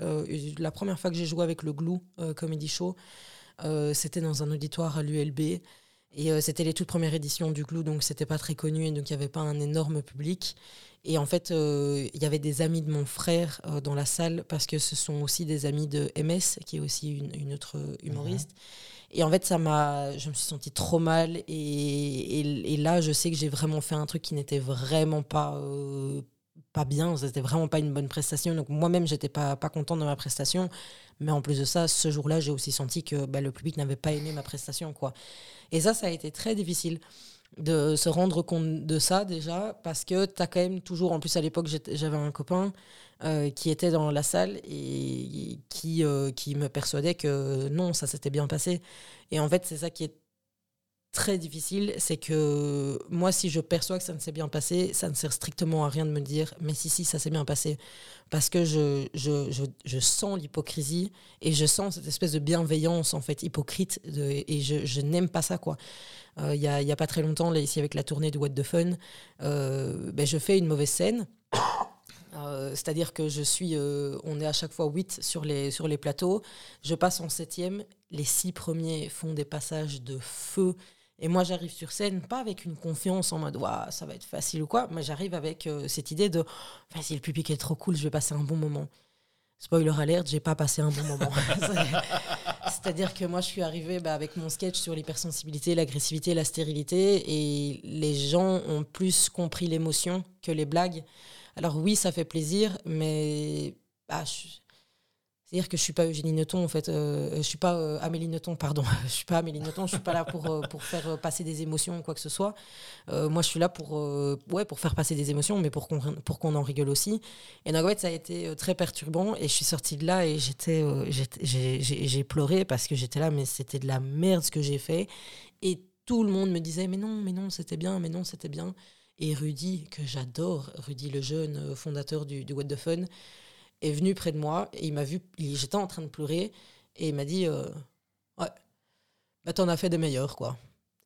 A: la première fois que j'ai joué avec le Glou Comedy Show, c'était dans un auditoire à l'ULB. Et euh, c'était les toutes premières éditions du Clou, donc c'était pas très connu, et donc il n'y avait pas un énorme public. Et en fait, euh, il y avait des amis de mon frère dans la salle, parce que ce sont aussi des amis de MS, qui est aussi une, une autre humoriste. Mhm. Et en fait, ça m'a, je me suis sentie trop mal. Et, et, et là, je sais que j'ai vraiment fait un truc qui n'était vraiment pas pas bien, c'était vraiment pas une bonne prestation. Donc moi-même, j'étais pas, pas contente de ma prestation. Mais en plus de ça, ce jour-là, j'ai aussi senti que bah, le public n'avait pas aimé ma prestation. quoi. Et ça, ça a été très difficile de se rendre compte de ça déjà, parce que tu as quand même toujours, en plus à l'époque, j'avais un copain euh, qui était dans la salle et qui, euh, qui me persuadait que non, ça s'était bien passé. Et en fait, c'est ça qui est très difficile, c'est que moi, si je perçois que ça ne s'est bien passé, ça ne sert strictement à rien de me dire, mais si, si, ça s'est bien passé. Parce que je, je, je, je sens l'hypocrisie et je sens cette espèce de bienveillance, en fait, hypocrite, et je, n'aime pas ça, quoi. Euh, il n'y a, y a, pas très longtemps, là, ici, avec la tournée de What the Fun, euh, ben, je fais une mauvaise scène. Euh, c'est-à-dire que je suis, on est à chaque fois 8 sur les, sur les plateaux. Je passe en septième. Les six premiers font des passages de feu et moi, j'arrive sur scène, pas avec une confiance en mode, ça va être facile ou quoi, mais j'arrive avec euh, cette idée de, si le public est trop cool, je vais passer un bon moment. Spoiler alert, j'ai pas passé un bon moment. C'est-à-dire que moi, je suis arrivée bah, avec mon sketch sur l'hypersensibilité, l'agressivité, la stérilité, et les gens ont plus compris l'émotion que les blagues. Alors oui, ça fait plaisir, mais bah, je, c'est-à-dire que je suis pas Eugénie Neuton, en fait. Euh, je suis pas euh, Amélie Neuton, pardon. je suis pas Amélie Neuton. Je suis pas là pour, euh, pour faire passer des émotions ou quoi que ce soit. moi, je suis là pour, ouais, pour faire passer des émotions, mais pour qu'on, en rigole aussi. Et donc, en fait, ça a été très perturbant. Et je suis sortie de là et j'ai pleuré parce que j'étais là, mais c'était de la merde ce que j'ai fait. Et tout le monde me disait, mais non, mais non, c'était bien, mais non, c'était bien. Et Rudy, que j'adore, Rudy, le jeune fondateur du, du What the Fun, est venu près de moi et il m'a vu, j'étais en train de pleurer et il m'a dit euh, Ouais, bah, t'en as fait des meilleurs, quoi.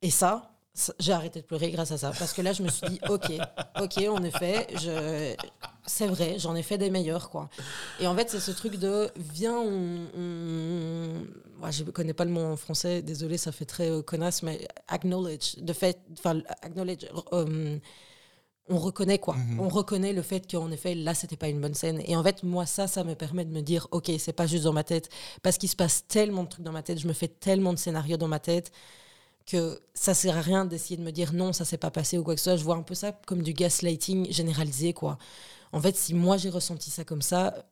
A: Et ça, j'ai arrêté de pleurer grâce à ça parce que là, je me suis dit Ok, ok, en effet, je... c'est vrai, j'en ai fait des meilleurs, quoi. Et en fait, c'est ce truc de Viens, on. on... je connais pas le mot en français, désolé, ça fait très euh, connasse, mais acknowledge, de fait, enfin, acknowledge. Euh, on reconnaît quoi. Mhm. On reconnaît le fait qu'en effet, là, c'était pas une bonne scène. Et en fait, moi, ça, ça me permet de me dire, ok, c'est pas juste dans ma tête, parce qu'il se passe tellement de trucs dans ma tête, je me fais tellement de scénarios dans ma tête que ça sert à rien d'essayer de me dire non, ça s'est pas passé ou quoi que ce soit. Je vois un peu ça comme du gaslighting généralisé, quoi. En fait, si moi j'ai ressenti ça comme ça,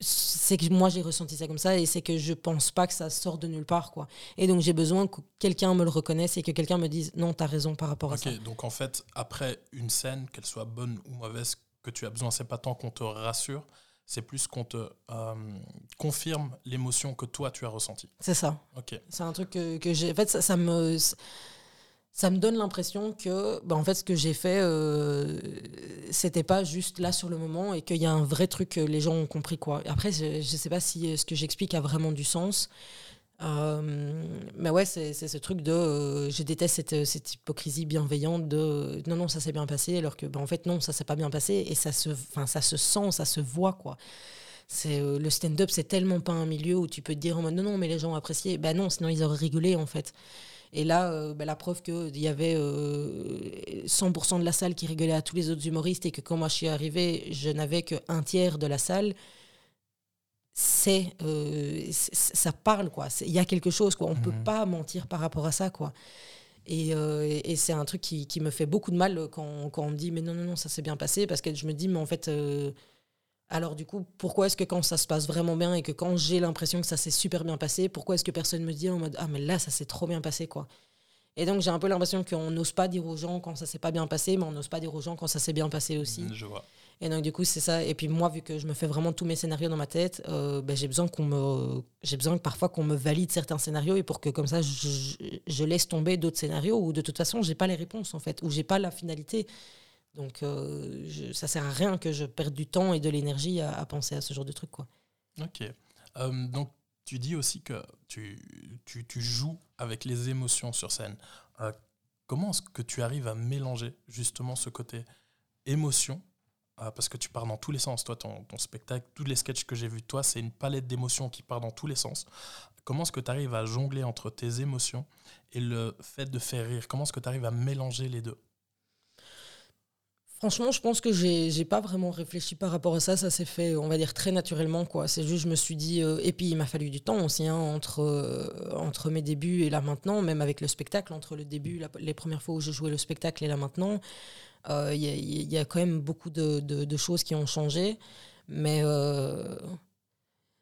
A: c'est que moi j'ai ressenti ça comme ça et c'est que je pense pas que ça sort de nulle part quoi. Et donc j'ai besoin que quelqu'un me le reconnaisse et que quelqu'un me dise non t'as raison par rapport à ça.
F: donc en fait après une scène qu'elle soit bonne ou mauvaise que tu as besoin c'est pas tant qu'on te rassure c'est plus qu'on te euh, confirme l'émotion que toi tu as ressentie.
A: C'est ça.
F: Ok.
A: C'est un truc que, que j'ai en fait ça, ça me ça me donne l'impression que, bah, en fait, ce que j'ai fait, euh, c'était pas juste là sur le moment et qu'il y a un vrai truc que les gens ont compris. Quoi. Après, je, je sais pas si euh, ce que j'explique a vraiment du sens. Euh, mais ouais, c'est ce truc de. Euh, je déteste cette, cette, hypocrisie bienveillante de non, non, ça s'est bien passé, alors que, bah, en fait, non, ça s'est pas bien passé et ça se, ça se sent, ça se voit, quoi. C'est le stand-up, c'est tellement pas un milieu où tu peux te dire en mode non, non, mais les gens ont apprécié. Ben non, sinon ils auraient rigolé, en fait. Et là, euh, bah, la preuve qu'il y avait 100% euh, de la salle qui rigolait à tous les autres humoristes et que quand moi je suis arrivée, je n'avais qu'un tiers de la salle. C'est, euh, ça parle quoi. Il y a quelque chose quoi. On ne peut mhm. pas mentir par rapport à ça quoi. Et, et c'est un truc qui, qui, me fait beaucoup de mal quand, quand, on me dit mais non non non ça s'est bien passé parce que je me dis mais en fait alors du coup, pourquoi est-ce que quand ça se passe vraiment bien et que quand j'ai l'impression que ça s'est super bien passé, pourquoi est-ce que personne me dit en mode ah mais là ça s'est trop bien passé quoi? Et donc j'ai un peu l'impression qu'on n'ose pas dire aux gens quand ça s'est pas bien passé, mais on n'ose pas dire aux gens quand ça s'est bien passé aussi.
F: Mm, je vois.
A: Et donc du coup c'est ça. Et puis moi vu que je me fais vraiment tous mes scénarios dans ma tête, euh, ben, j'ai besoin qu'on me, j'ai besoin parfois qu'on me valide certains scénarios et pour que comme ça je, je laisse tomber d'autres scénarios où de toute façon j'ai pas les réponses en fait, où j'ai pas la finalité. Donc, euh, je, ça sert à rien que je perde du temps et de l'énergie à, penser à ce genre de truc. Quoi.
F: Ok. Euh, donc, tu dis aussi que tu, tu, tu, joues avec les émotions sur scène. Euh, comment est-ce que tu arrives à mélanger justement ce côté émotion parce que tu pars dans tous les sens, toi, ton, spectacle, tous les sketchs que j'ai vus toi, c'est une palette d'émotions qui part dans tous les sens. Comment est-ce que tu arrives à jongler entre tes émotions et le fait de faire rire? Comment est-ce que tu arrives à mélanger les deux?
A: Franchement, je pense que j'ai pas vraiment réfléchi par rapport à ça. Ça s'est fait, on va dire, très naturellement. quoi. C'est juste, je me suis dit. Euh, et puis, il m'a fallu du temps aussi, hein, entre, euh, entre mes débuts et là maintenant, même avec le spectacle, entre le début, les premières fois où je jouais le spectacle et là maintenant. Euh, Il y, a- quand même beaucoup de, de- choses qui ont changé. Mais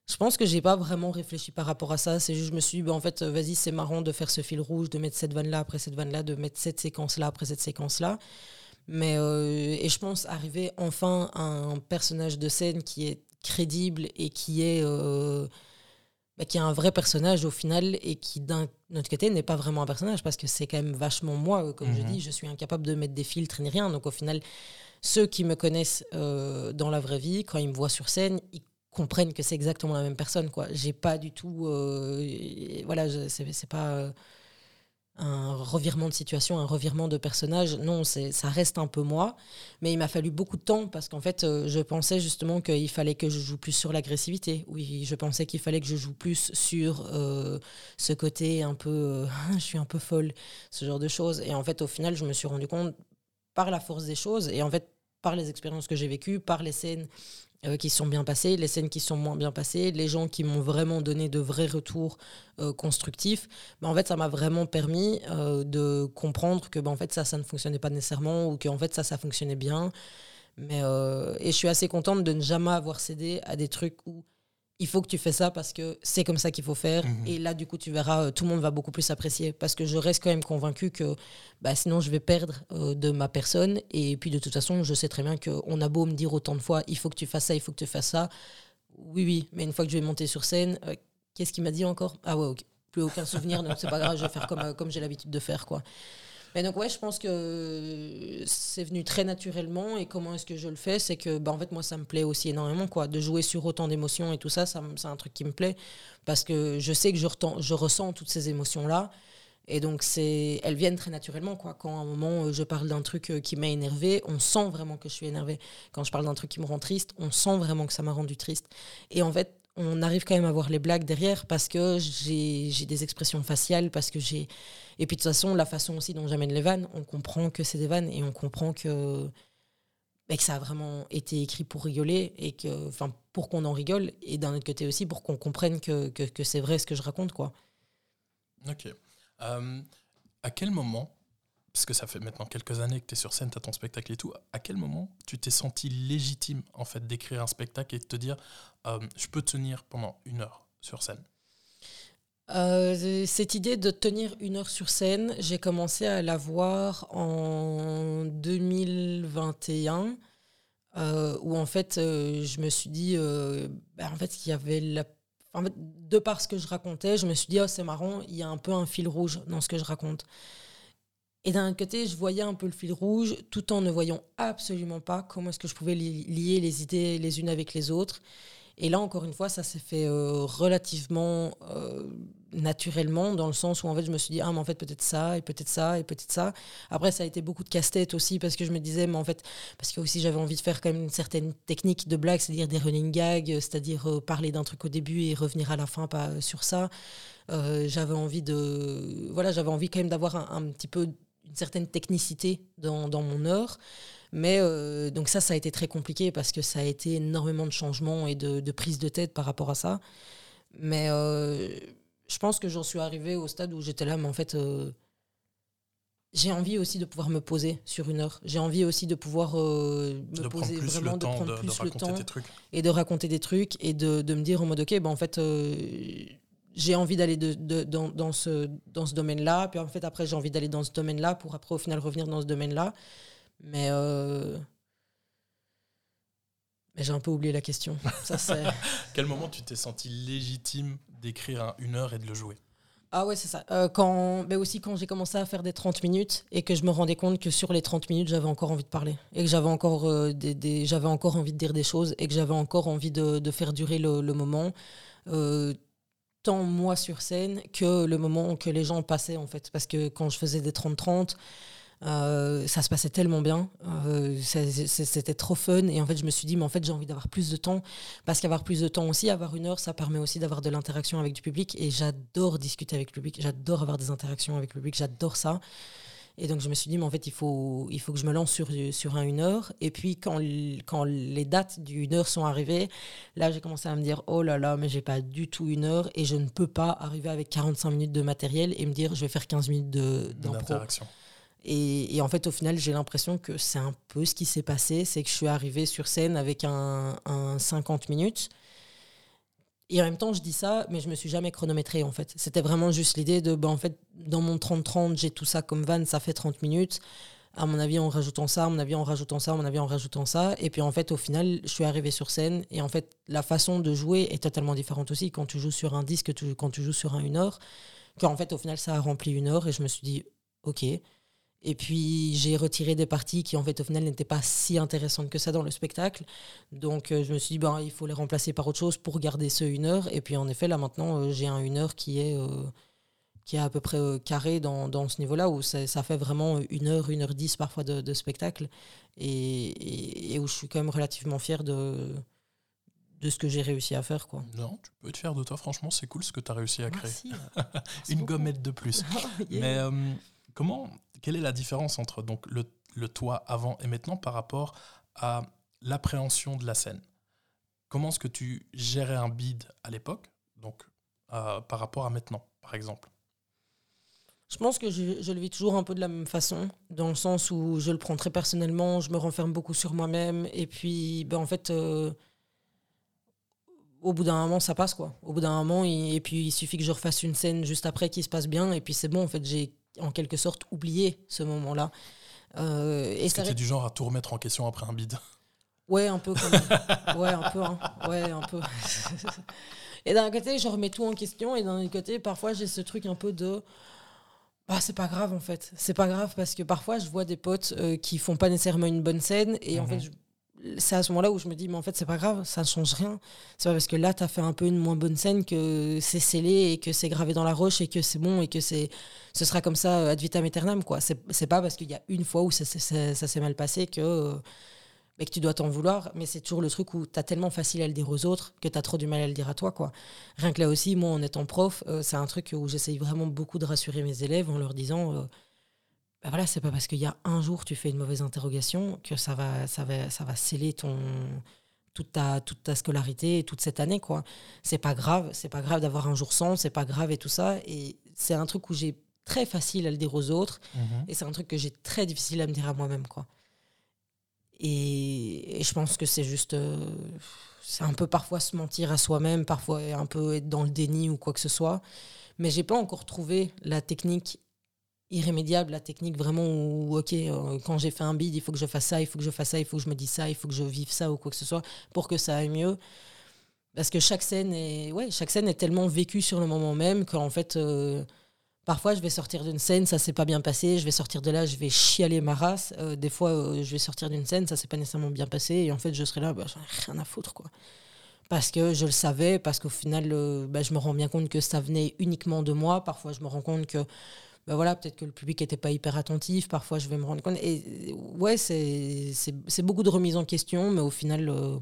A: je pense que j'ai pas vraiment réfléchi par rapport à ça. C'est juste, je me suis dit, bah, en fait, vas-y, c'est marrant de faire ce fil rouge, de mettre cette vanne-là après cette vanne-là, de mettre cette séquence-là après cette séquence-là. Mais, euh, et je pense arriver enfin à un personnage de scène qui est crédible et qui est, euh, bah, qui est un vrai personnage au final et qui, d'un autre côté, n'est pas vraiment un personnage parce que c'est quand même vachement moi. Comme je
F: Mhm.
A: dis, je suis incapable de mettre des filtres ni rien. Donc au final, ceux qui me connaissent euh, dans la vraie vie, quand ils me voient sur scène, ils comprennent que c'est exactement la même personne. quoi. J'ai pas du tout. voilà, c'est pas. Un revirement de situation, un revirement de personnage. Non, ça reste un peu moi. Mais il m'a fallu beaucoup de temps parce qu'en fait, euh, je pensais justement qu'il fallait que je joue plus sur l'agressivité. Oui, je pensais qu'il fallait que je joue plus sur euh, ce côté un peu, euh, je suis un peu folle, ce genre de choses. Et en fait, au final, je me suis rendu compte par la force des choses et en fait par les expériences que j'ai vécues, par les scènes euh, qui sont bien passées, les scènes qui sont moins bien passées, les gens qui m'ont vraiment donné de vrais retours euh, constructifs, bah, en fait, ça m'a vraiment permis euh, de comprendre que bah, en fait, ça, ça ne fonctionnait pas nécessairement ou que en fait, ça, ça fonctionnait bien. Mais, et je suis assez contente de ne jamais avoir cédé à des trucs où il faut que tu fais ça parce que c'est comme ça qu'il faut faire.
F: Mhm.
A: Et là, du coup, tu verras, euh, tout le monde va beaucoup plus apprécier. Parce que je reste quand même convaincue que bah, sinon, je vais perdre euh, de ma personne. Et puis, de toute façon, je sais très bien qu'on a beau me dire autant de fois, il faut que tu fasses ça, il faut que tu fasses ça. Oui, oui, mais une fois que je vais monter sur scène, euh, qu'est-ce qu'il m'a dit encore? Ah ouais, ok. plus aucun souvenir, donc c'est pas grave, je vais faire comme, euh, comme j'ai l'habitude de faire, quoi. Mais donc ouais, je pense que c'est venu très naturellement et comment est-ce que je le fais, c'est que bah, en fait moi ça me plaît aussi énormément quoi, de jouer sur autant d'émotions et tout ça, ça c'est un truc qui me plaît parce que je sais que je, je ressens toutes ces émotions là et donc c'est elles viennent très naturellement quoi. Quand à un moment euh, je parle d'un truc euh, qui m'a énervé, on sent vraiment que je suis énervé. Quand je parle d'un truc qui me rend triste, on sent vraiment que ça m'a rendu triste. Et en fait on arrive quand même à voir les blagues derrière parce que j'ai des expressions faciales, parce que j'ai et puis de toute façon, la façon aussi dont j'amène les vannes, on comprend que c'est des vannes et on comprend que, bah, que ça a vraiment été écrit pour rigoler et que, enfin, pour qu'on en rigole et d'un autre côté aussi pour qu'on comprenne que c'est vrai ce que je raconte, quoi.
F: Ok. Euh, à quel moment, parce que ça fait maintenant quelques années que tu es sur scène, tu as ton spectacle et tout, à quel moment tu t'es senti légitime en fait d'écrire un spectacle et de te dire euh, je peux tenir pendant une heure sur scène?
A: Euh, cette idée de tenir une heure sur scène, j'ai commencé à la voir en 2021, euh, où en fait, euh, je me suis dit, bah, en fait, qu'il y avait de par ce que je racontais, je me suis dit, oh, c'est marrant, il y a un peu un fil rouge dans ce que je raconte. Et d'un côté, je voyais un peu le fil rouge, tout en ne voyant absolument pas comment est-ce que je pouvais li- lier les idées les unes avec les autres. Et là, encore une fois, ça s'est fait euh, relativement euh, naturellement, dans le sens où en fait, je me suis dit, ah, mais en fait, peut-être ça, et peut-être ça, et peut-être ça. Après, ça a été beaucoup de casse-tête aussi, parce que je me disais, mais en fait, parce que aussi j'avais envie de faire quand même une certaine technique de blague, c'est-à-dire des running gags, euh, c'est-à-dire parler d'un truc au début et revenir à la fin pas sur ça. J'avais envie de. Voilà, j'avais envie quand même d'avoir un, petit peu une certaine technicité dans, dans mon heure. Mais euh, donc ça, ça a été très compliqué parce que ça a été énormément de changements et de, de prise de tête par rapport à ça. Mais euh, je pense que j'en suis arrivée au stade où j'étais là, mais en fait, euh, j'ai envie aussi de pouvoir me poser sur une heure. J'ai envie aussi de pouvoir me
F: De
A: poser vraiment, de prendre plus le temps et de raconter des trucs et de, de me dire en mode ok ben en fait j'ai envie d'aller de, de- dans, dans ce, dans ce domaine là puis en fait après j'ai envie d'aller dans ce domaine là pour après au final revenir dans ce domaine là mais euh, mais j'ai un peu oublié la question ça
F: Quel moment tu t'es senti légitime d'écrire un- une heure et de le jouer?
A: Ah ouais, c'est ça. Euh, quand, mais aussi quand j'ai commencé à faire des 30 minutes et que je me rendais compte que sur les 30 minutes, j'avais encore envie de parler et que j'avais encore, euh, des, des- j'avais encore envie de dire des choses et que j'avais encore envie de, de faire durer le, le moment. Euh, tant moi sur scène que le moment que les gens passaient en fait. Parce que quand je faisais des 30-30, euh, ça se passait tellement bien, euh, c'était trop fun. Et en fait je me suis dit mais en fait j'ai envie d'avoir plus de temps. Parce qu'avoir plus de temps aussi, avoir une heure, ça permet aussi d'avoir de l'interaction avec du public. Et j'adore discuter avec le public, j'adore avoir des interactions avec le public, j'adore ça. Et donc je me suis dit mais en fait il faut, il faut que je me lance sur, sur un une heure. Et puis quand, quand les dates du une heure sont arrivées, là j'ai commencé à me dire oh là là mais j'ai pas du tout une heure. Et je ne peux pas arriver avec 45 minutes de matériel et me dire je vais faire 15 minutes de-
F: d'interaction
A: Et, en fait, au final, j'ai l'impression que c'est un peu ce qui s'est passé. C'est que je suis arrivée sur scène avec un, un 50 minutes. Et en même temps, je dis ça, mais je me suis jamais chronométré en fait. C'était vraiment juste l'idée de, bah, en fait, dans mon 30-30, j'ai tout ça comme van, ça fait 30 minutes. À mon avis, en rajoutant ça, à mon avis, en rajoutant ça, à mon avis, en rajoutant ça. Et puis en fait, au final, je suis arrivé sur scène. Et en fait, la façon de jouer est totalement différente aussi quand tu joues sur un disque, quand tu joues sur un une heure. Qu'en fait, au final, ça a rempli une heure. Et je me suis dit, OK. Et puis, j'ai retiré des parties qui, en fait, au final, n'étaient pas si intéressantes que ça dans le spectacle. Donc, euh, je me suis dit, ben, il faut les remplacer par autre chose pour garder ce une heure. Et puis, en effet, là, maintenant, euh, j'ai un une heure qui est, euh, qui est à peu près carré dans, dans ce niveau-là, où ça, ça fait vraiment une heure, une heure dix parfois de, de spectacle. Et, et- et où je suis quand même relativement fier de, de ce que j'ai réussi à faire. Quoi.
F: Non, tu peux être fier de toi, franchement, c'est cool ce que tu as réussi à créer.
A: Merci. Merci
F: Une
A: beaucoup.
F: gommette de plus.
A: Yeah.
F: Mais comment, quelle est la différence entre donc, le, toi avant et maintenant par rapport à l'appréhension de la scène? Comment est-ce que tu gérais un bid à l'époque, donc euh, par rapport à maintenant, par exemple?
A: Je pense que je, le vis toujours un peu de la même façon, dans le sens où je le prends très personnellement, je me renferme beaucoup sur moi-même, et puis ben, en fait, euh, au bout d'un moment, ça passe quoi. Au bout d'un moment, et puis il suffit que je refasse une scène juste après qui se passe bien, et puis c'est bon, en fait, j'ai en quelque sorte oublié ce moment-là. Euh, et
F: Est-ce que
A: ça
F: tu es du genre à tout remettre en question après un bid
A: Ouais, un peu quand même. ouais, un peu. hein. Ouais, un peu. et d'un côté, je remets tout en question, et d'un autre côté, parfois, j'ai ce truc un peu de. Bah, c'est pas grave en fait. C'est pas grave parce que parfois, je vois des potes euh, qui font pas nécessairement une bonne scène, et en
F: Mhm.
A: fait, je- c'est à ce moment-là où je me dis, mais en fait, c'est pas grave, ça ne change rien. C'est pas parce que là, t'as fait un peu une moins bonne scène que c'est scellé et que c'est gravé dans la roche et que c'est bon et que c'est ce sera comme ça euh, ad vitam aeternam, quoi. C'est pas parce qu'il y a une fois où ça, ça- s'est mal passé que. euh, mais que tu dois t'en vouloir, mais c'est toujours le truc où tu as tellement facile à le dire aux autres que tu as trop du mal à le dire à toi. quoi. Rien que là aussi, moi, en étant prof, euh, c'est un truc où j'essaye vraiment beaucoup de rassurer mes élèves en leur disant bah voilà, c'est pas parce qu'il y a un jour tu fais une mauvaise interrogation que ça va, ça va, ça va sceller ton, toute, ta, toute ta scolarité et toute cette année. quoi. C'est pas grave, c'est pas grave d'avoir un jour sans, c'est pas grave et tout ça. Et c'est un truc où j'ai très facile à le dire aux autres. Et c'est un truc que j'ai très difficile à me dire à moi-même, quoi. Et, et je pense que c'est juste. euh, c'est un peu parfois se mentir à soi-même, parfois un peu être dans le déni ou quoi que ce soit. Mais j'ai pas encore trouvé la technique irrémédiable, la technique vraiment où, ok, euh, quand j'ai fait un bid, il faut que je fasse ça, il faut que je fasse ça, il faut que je me dise ça, il faut que je vive ça ou quoi que ce soit pour que ça aille mieux. Parce que chaque scène est, ouais, chaque scène est tellement vécue sur le moment même qu'en fait. euh, Parfois, je vais sortir d'une scène, ça s'est pas bien passé. Je vais sortir de là, je vais chialer ma race. Euh, des fois, je vais sortir d'une scène, ça s'est pas nécessairement bien passé. Et en fait, je serai là, bah, j'en ai rien à foutre, quoi. Parce que je le savais, parce qu'au final, bah, je me rends bien compte que ça venait uniquement de moi. Parfois, je me rends compte que, bah, voilà, peut-être que le public était pas hyper attentif. Parfois, je vais me rendre compte. Et euh, ouais, c'est beaucoup de remise en question, mais au final, euh,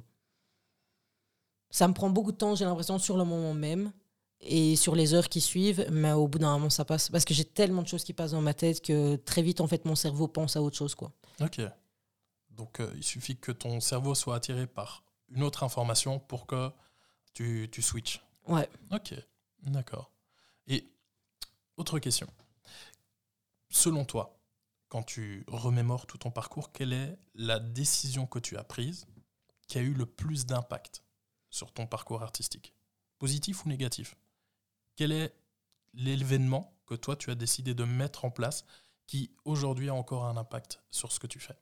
A: ça me prend beaucoup de temps, j'ai l'impression, sur le moment même et sur les heures qui suivent, mais au bout d'un moment, ça passe. Parce que j'ai tellement de choses qui passent dans ma tête que très vite, en fait, mon cerveau pense à autre chose. Quoi.
F: Ok. Donc euh, il suffit que ton cerveau soit attiré par une autre information pour que tu, tu switches.
A: Ouais.
F: Ok, d'accord. Et autre question. Selon toi, quand tu remémores tout ton parcours, quelle est la décision que tu as prise qui a eu le plus d'impact sur ton parcours artistique? Positif ou négatif? Quel est l'événement que toi tu as décidé de mettre en place qui aujourd'hui a encore un impact sur ce que tu fais?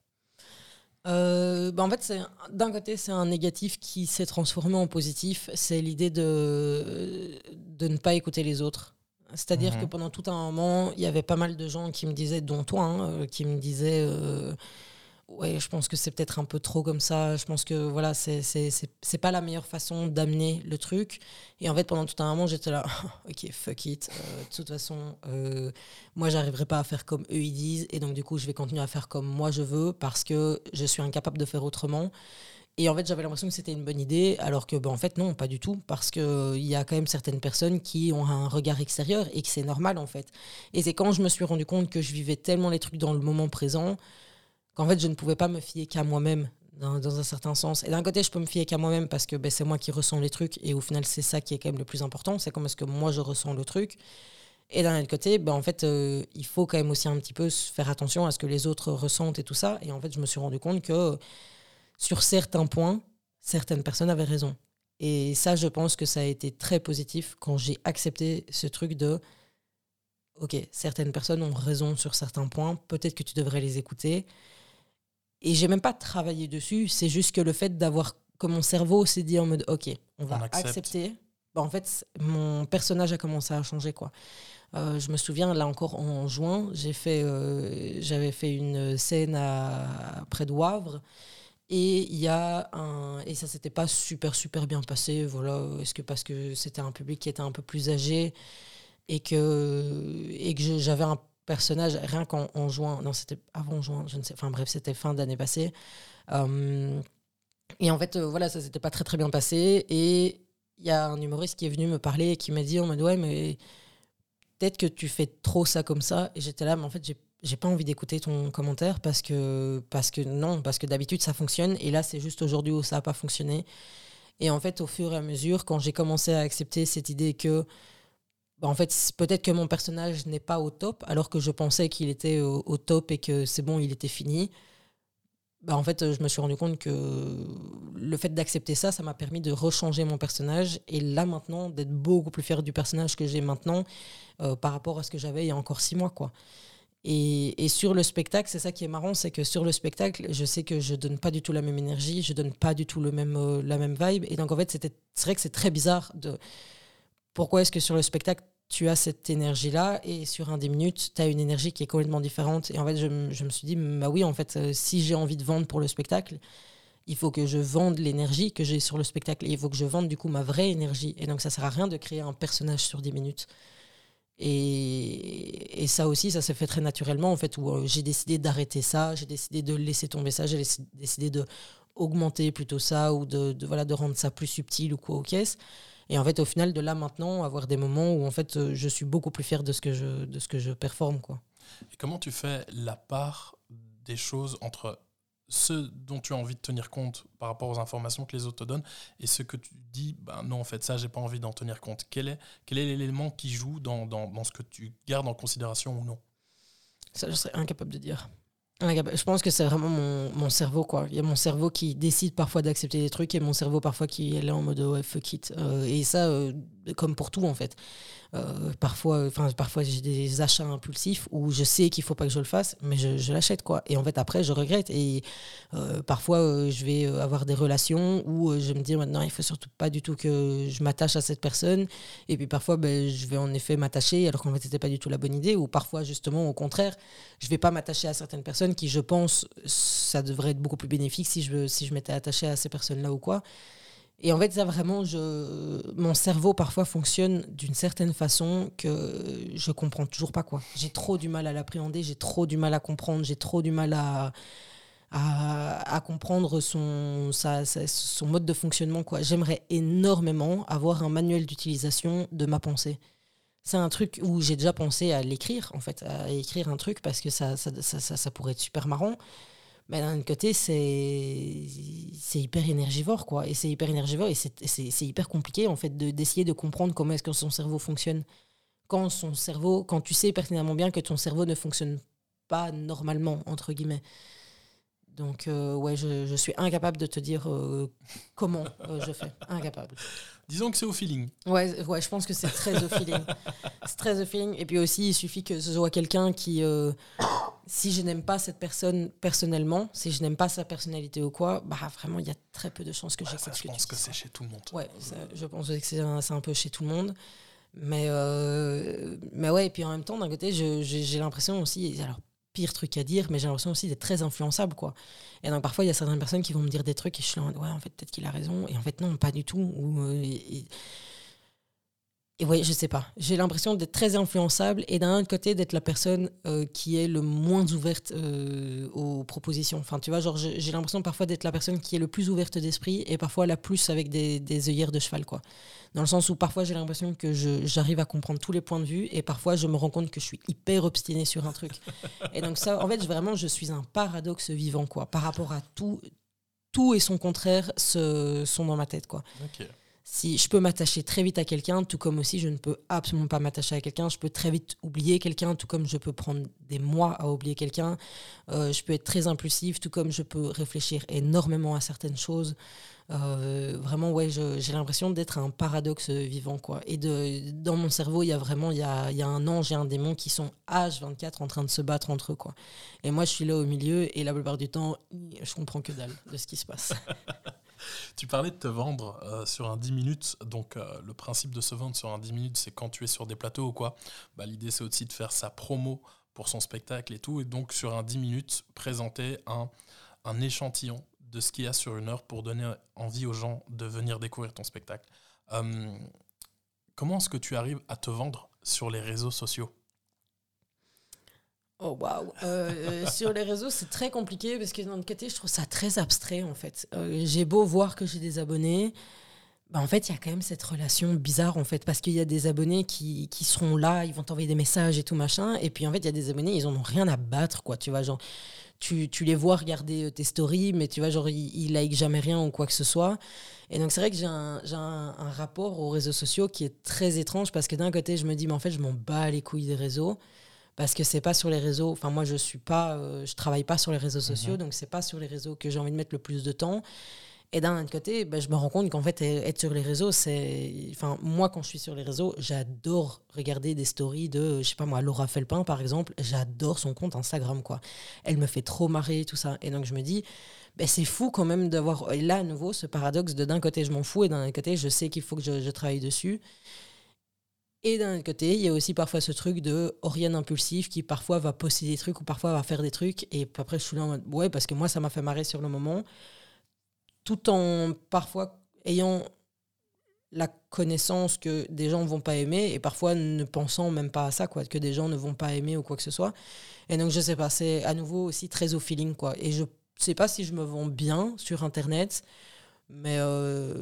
A: Euh, bah, en fait, d'un côté, c'est un négatif qui s'est transformé en positif. C'est l'idée de ne pas écouter les autres. C'est-à-dire
F: Mhm.
A: que pendant tout un moment, il y avait pas mal de gens qui me disaient, dont toi, hein, euh, qui me disaient euh, Ouais, je pense que c'est peut-être un peu trop comme ça. Je pense que voilà, c'est c'est- c'est- c'est pas la meilleure façon d'amener le truc. Et en fait, pendant tout un moment, j'étais là Ok, fuck it. Euh, de toute façon, euh, moi, j'arriverai pas à faire comme eux ils disent. Et donc, du coup, je vais continuer à faire comme moi je veux parce que je suis incapable de faire autrement. Et en fait, j'avais l'impression que c'était une bonne idée, alors que, ben, en fait, non, pas du tout, parce qu'il y a quand même certaines personnes qui ont un regard extérieur et que c'est normal, en fait. Et c'est quand je me suis rendu compte que je vivais tellement les trucs dans le moment présent qu'en fait, je ne pouvais pas me fier qu'à moi-même, dans, dans un certain sens. Et d'un côté, je peux me fier qu'à moi-même parce que ben, c'est moi qui ressens les trucs, et au final, c'est ça qui est quand même le plus important, c'est comment est-ce que moi je ressens le truc. Et d'un autre côté, ben, en fait, euh, il faut quand même aussi un petit peu faire attention à ce que les autres ressentent et tout ça. Et en fait, je me suis rendu compte que sur certains points, certaines personnes avaient raison. Et ça, je pense que ça a été très positif quand j'ai accepté ce truc de ok, certaines personnes ont raison sur certains points, peut-être que tu devrais les écouter. Et j'ai même pas travaillé dessus, c'est juste que le fait d'avoir que mon cerveau s'est dit en mode ok, on va
F: On
A: accepter. Bah, en fait, mon personnage a commencé à changer quoi. Euh, je me souviens là encore en juin, j'ai fait, euh, j'avais fait une scène à, près de Wavre. Et il y a un et ça s'était pas super super bien passé voilà est-ce que parce que c'était un public qui était un peu plus âgé et que et que j'avais un personnage rien qu'en en juin non c'était avant juin je ne sais enfin bref c'était fin d'année passée Euh, et en fait euh, voilà ça s'était pas très très bien passé et il y a un humoriste qui est venu me parler et qui m'a dit en mode ouais mais peut-être que tu fais trop ça comme ça et j'étais là mais en fait j'ai j'ai pas envie d'écouter ton commentaire parce que parce que non parce que d'habitude ça fonctionne et là c'est juste aujourd'hui où ça a pas fonctionné et en fait au fur et à mesure quand j'ai commencé à accepter cette idée que bah, en fait peut-être que mon personnage n'est pas au top alors que je pensais qu'il était au, top et que c'est bon il était fini bah, en fait, je me suis rendu compte que le fait d'accepter ça, ça m'a permis de rechanger mon personnage. Et là, maintenant, d'être beaucoup plus fier du personnage que j'ai maintenant euh, par rapport à ce que j'avais il y a encore six mois. Quoi. Et, sur le spectacle, c'est ça qui est marrant, c'est que sur le spectacle, je sais que je donne pas du tout la même énergie, je donne pas du tout le même, euh, la même vibe. Et donc, en fait, c'est vrai que c'est très bizarre de pourquoi est-ce que sur le spectacle, tu as cette énergie-là et sur un 10 minutes, tu as une énergie qui est complètement différente. Et en fait, je me suis dit, bah oui, en fait, euh, si j'ai envie de vendre pour le spectacle, il faut que je vende l'énergie que j'ai sur le spectacle. Et il faut que je vende du coup ma vraie énergie. Et donc, ça sert à rien de créer un personnage sur 10 minutes. Et, et ça aussi, ça s'est fait très naturellement, en fait, où euh, j'ai décidé d'arrêter ça, j'ai décidé de laisser tomber ça, j'ai décidé de augmenter plutôt ça ou de, de, voilà, de rendre ça plus subtil ou quoi aux caisses. Et en fait, au final, de là maintenant, avoir des moments où en fait, euh, je suis beaucoup plus fier de ce que je, de ce que je performe. Quoi.
F: Et comment tu fais la part des choses entre ce dont tu as envie de tenir compte par rapport aux informations que les autres te donnent et ce que tu dis, ben non, en fait, ça, j'ai pas envie d'en tenir compte. Quel est, quel est l'élément qui joue dans, dans, dans ce que tu gardes en considération ou non?
A: Ça, je serais incapable de dire. Je pense que c'est vraiment mon, mon cerveau. Quoi. Il y a mon cerveau qui décide parfois d'accepter des trucs et mon cerveau parfois qui est là en mode ouais, fuck it. Euh, et ça, euh, comme pour tout en fait. Euh, parfois, enfin parfois j'ai des achats impulsifs où je sais qu'il faut pas que je le fasse, mais je, l'achète quoi. Et en fait après je regrette. Et euh, parfois euh, je vais avoir des relations où je me dis maintenant il faut surtout pas du tout que je m'attache à cette personne. Et puis parfois ben, je vais en effet m'attacher alors qu'en fait c'était pas du tout la bonne idée. Ou parfois justement au contraire je vais pas m'attacher à certaines personnes qui je pense ça devrait être beaucoup plus bénéfique si je si je m'étais attaché à ces personnes là ou quoi. Et en fait, ça vraiment, je, mon cerveau parfois fonctionne d'une certaine façon que je comprends toujours pas quoi. J'ai trop du mal à l'appréhender, j'ai trop du mal à comprendre, j'ai trop du mal à, à, comprendre son, son mode de fonctionnement quoi. J'aimerais énormément avoir un manuel d'utilisation de ma pensée. C'est un truc où j'ai déjà pensé à l'écrire, en fait, à écrire un truc parce que ça, ça, ça, ça pourrait être super marrant. Mais d'un autre côté, c'est hyper énergivore, quoi. Et c'est hyper énergivore et c'est- hyper compliqué, en fait, de- d'essayer de, comprendre comment est-ce que son cerveau fonctionne. Quand son cerveau, quand tu sais pertinemment bien que ton cerveau ne fonctionne pas normalement, entre guillemets. Donc, euh, ouais, je, je suis incapable de te dire euh, comment euh, je fais. Incapable.
F: Disons que c'est au feeling.
A: Ouais, ouais, je pense que c'est très au feeling. C'est très au feeling. Et puis aussi, il suffit que ce soit quelqu'un qui, si je n'aime pas cette personne personnellement, si je n'aime pas sa personnalité ou quoi, bah vraiment, il y a très peu de chances que
F: Ouais,
A: ce
F: je
A: que
F: pense que c'est chez tout le monde.
A: Ouais, ça, je pense que c'est un, peu chez tout le monde. Mais, euh, mais ouais, et puis en même temps, d'un côté, j'ai l'impression aussi, alors pire truc à dire, mais j'ai l'impression aussi d'être très influençable, quoi. Et donc parfois, il y a certaines personnes qui vont me dire des trucs et je suis là, ouais, en fait, peut-être qu'il a raison. Et en fait, non, pas du tout. Ou, euh, et, et- et ouais, je sais pas. J'ai l'impression d'être très influençable et d'un autre côté d'être la personne euh, qui est le moins ouverte euh, aux propositions. Enfin, tu vois, genre j'ai l'impression parfois d'être la personne qui est le plus ouverte d'esprit et parfois la plus avec des, des œillères de cheval, quoi. Dans le sens où parfois j'ai l'impression que j'arrive à comprendre tous les points de vue et parfois je me rends compte que je suis hyper obstinée sur un truc. et donc ça, en fait, vraiment, je suis un paradoxe vivant, quoi. Par rapport à tout, tout et son contraire se, sont dans ma tête, quoi. Si je peux m'attacher très vite à quelqu'un, tout comme aussi je ne peux absolument pas m'attacher à quelqu'un. Je peux très vite oublier quelqu'un, tout comme je peux prendre des mois à oublier quelqu'un. Euh, je peux être très impulsif, tout comme je peux réfléchir énormément à certaines choses. Euh, vraiment, ouais, j'ai l'impression d'être un paradoxe vivant, quoi. Et dans mon cerveau, il y a vraiment, il y a, un ange et un démon qui sont H24 en train de se battre entre eux, quoi. Et moi, je suis là au milieu, et la plupart du temps, je comprends que dalle de ce qui se passe.
F: Tu parlais de te vendre euh, sur un 10 minutes. Donc, euh, le principe de se vendre sur un 10 minutes, c'est quand tu es sur des plateaux ou quoi. Bah, L'idée, c'est aussi de faire sa promo pour son spectacle et tout. Et donc, sur un 10 minutes, présenter un, un échantillon de ce qu'il y a sur une heure pour donner envie aux gens de venir découvrir ton spectacle. Euh, comment est-ce que tu arrives à te vendre sur les réseaux sociaux?
A: Oh waouh euh, euh, Sur les réseaux, c'est très compliqué parce que d'un côté, je trouve ça très abstrait en fait. Euh, j'ai beau voir que j'ai des abonnés, bah, en fait, il y a quand même cette relation bizarre en fait parce qu'il y a des abonnés qui, qui, seront là, ils vont t'envoyer des messages et tout machin, et puis en fait, il y a des abonnés, ils en ont rien à battre quoi, tu vois, genre tu, tu les vois regarder tes stories, mais tu vois, genre ils, ils like jamais rien ou quoi que ce soit. Et donc c'est vrai que j'ai un, un, un rapport aux réseaux sociaux qui est très étrange parce que d'un côté, je me dis, mais en fait, je m'en bats les couilles des réseaux parce que c'est pas sur les réseaux. Enfin, moi, je suis pas, euh, je travaille pas sur les réseaux sociaux, mhm. donc c'est pas sur les réseaux que j'ai envie de mettre le plus de temps. Et d'un autre côté, ben, je me rends compte qu'en fait, être sur les réseaux, c'est. Enfin, moi, quand je suis sur les réseaux, j'adore regarder des stories de, je sais pas moi, Laura Felpin, par exemple. J'adore son compte Instagram, quoi. Elle me fait trop marrer, tout ça. Et donc, je me dis, ben, c'est fou quand même d'avoir là, à nouveau, ce paradoxe de d'un côté, je m'en fous, et d'un autre côté, je sais qu'il faut que je, je travaille dessus. Et d'un côté, il y a aussi parfois ce truc de Oriane impulsif qui parfois va poster des trucs ou parfois va faire des trucs. Et après, je suis là en mode, ouais, parce que moi, ça m'a fait marrer sur le moment. Tout en parfois ayant la connaissance que des gens ne vont pas aimer et parfois ne pensant même pas à ça, quoi, que des gens ne vont pas aimer ou quoi que ce soit. Et donc, je sais pas, c'est à nouveau aussi très au feeling, quoi. Et je sais pas si je me vends bien sur Internet. Mais, euh,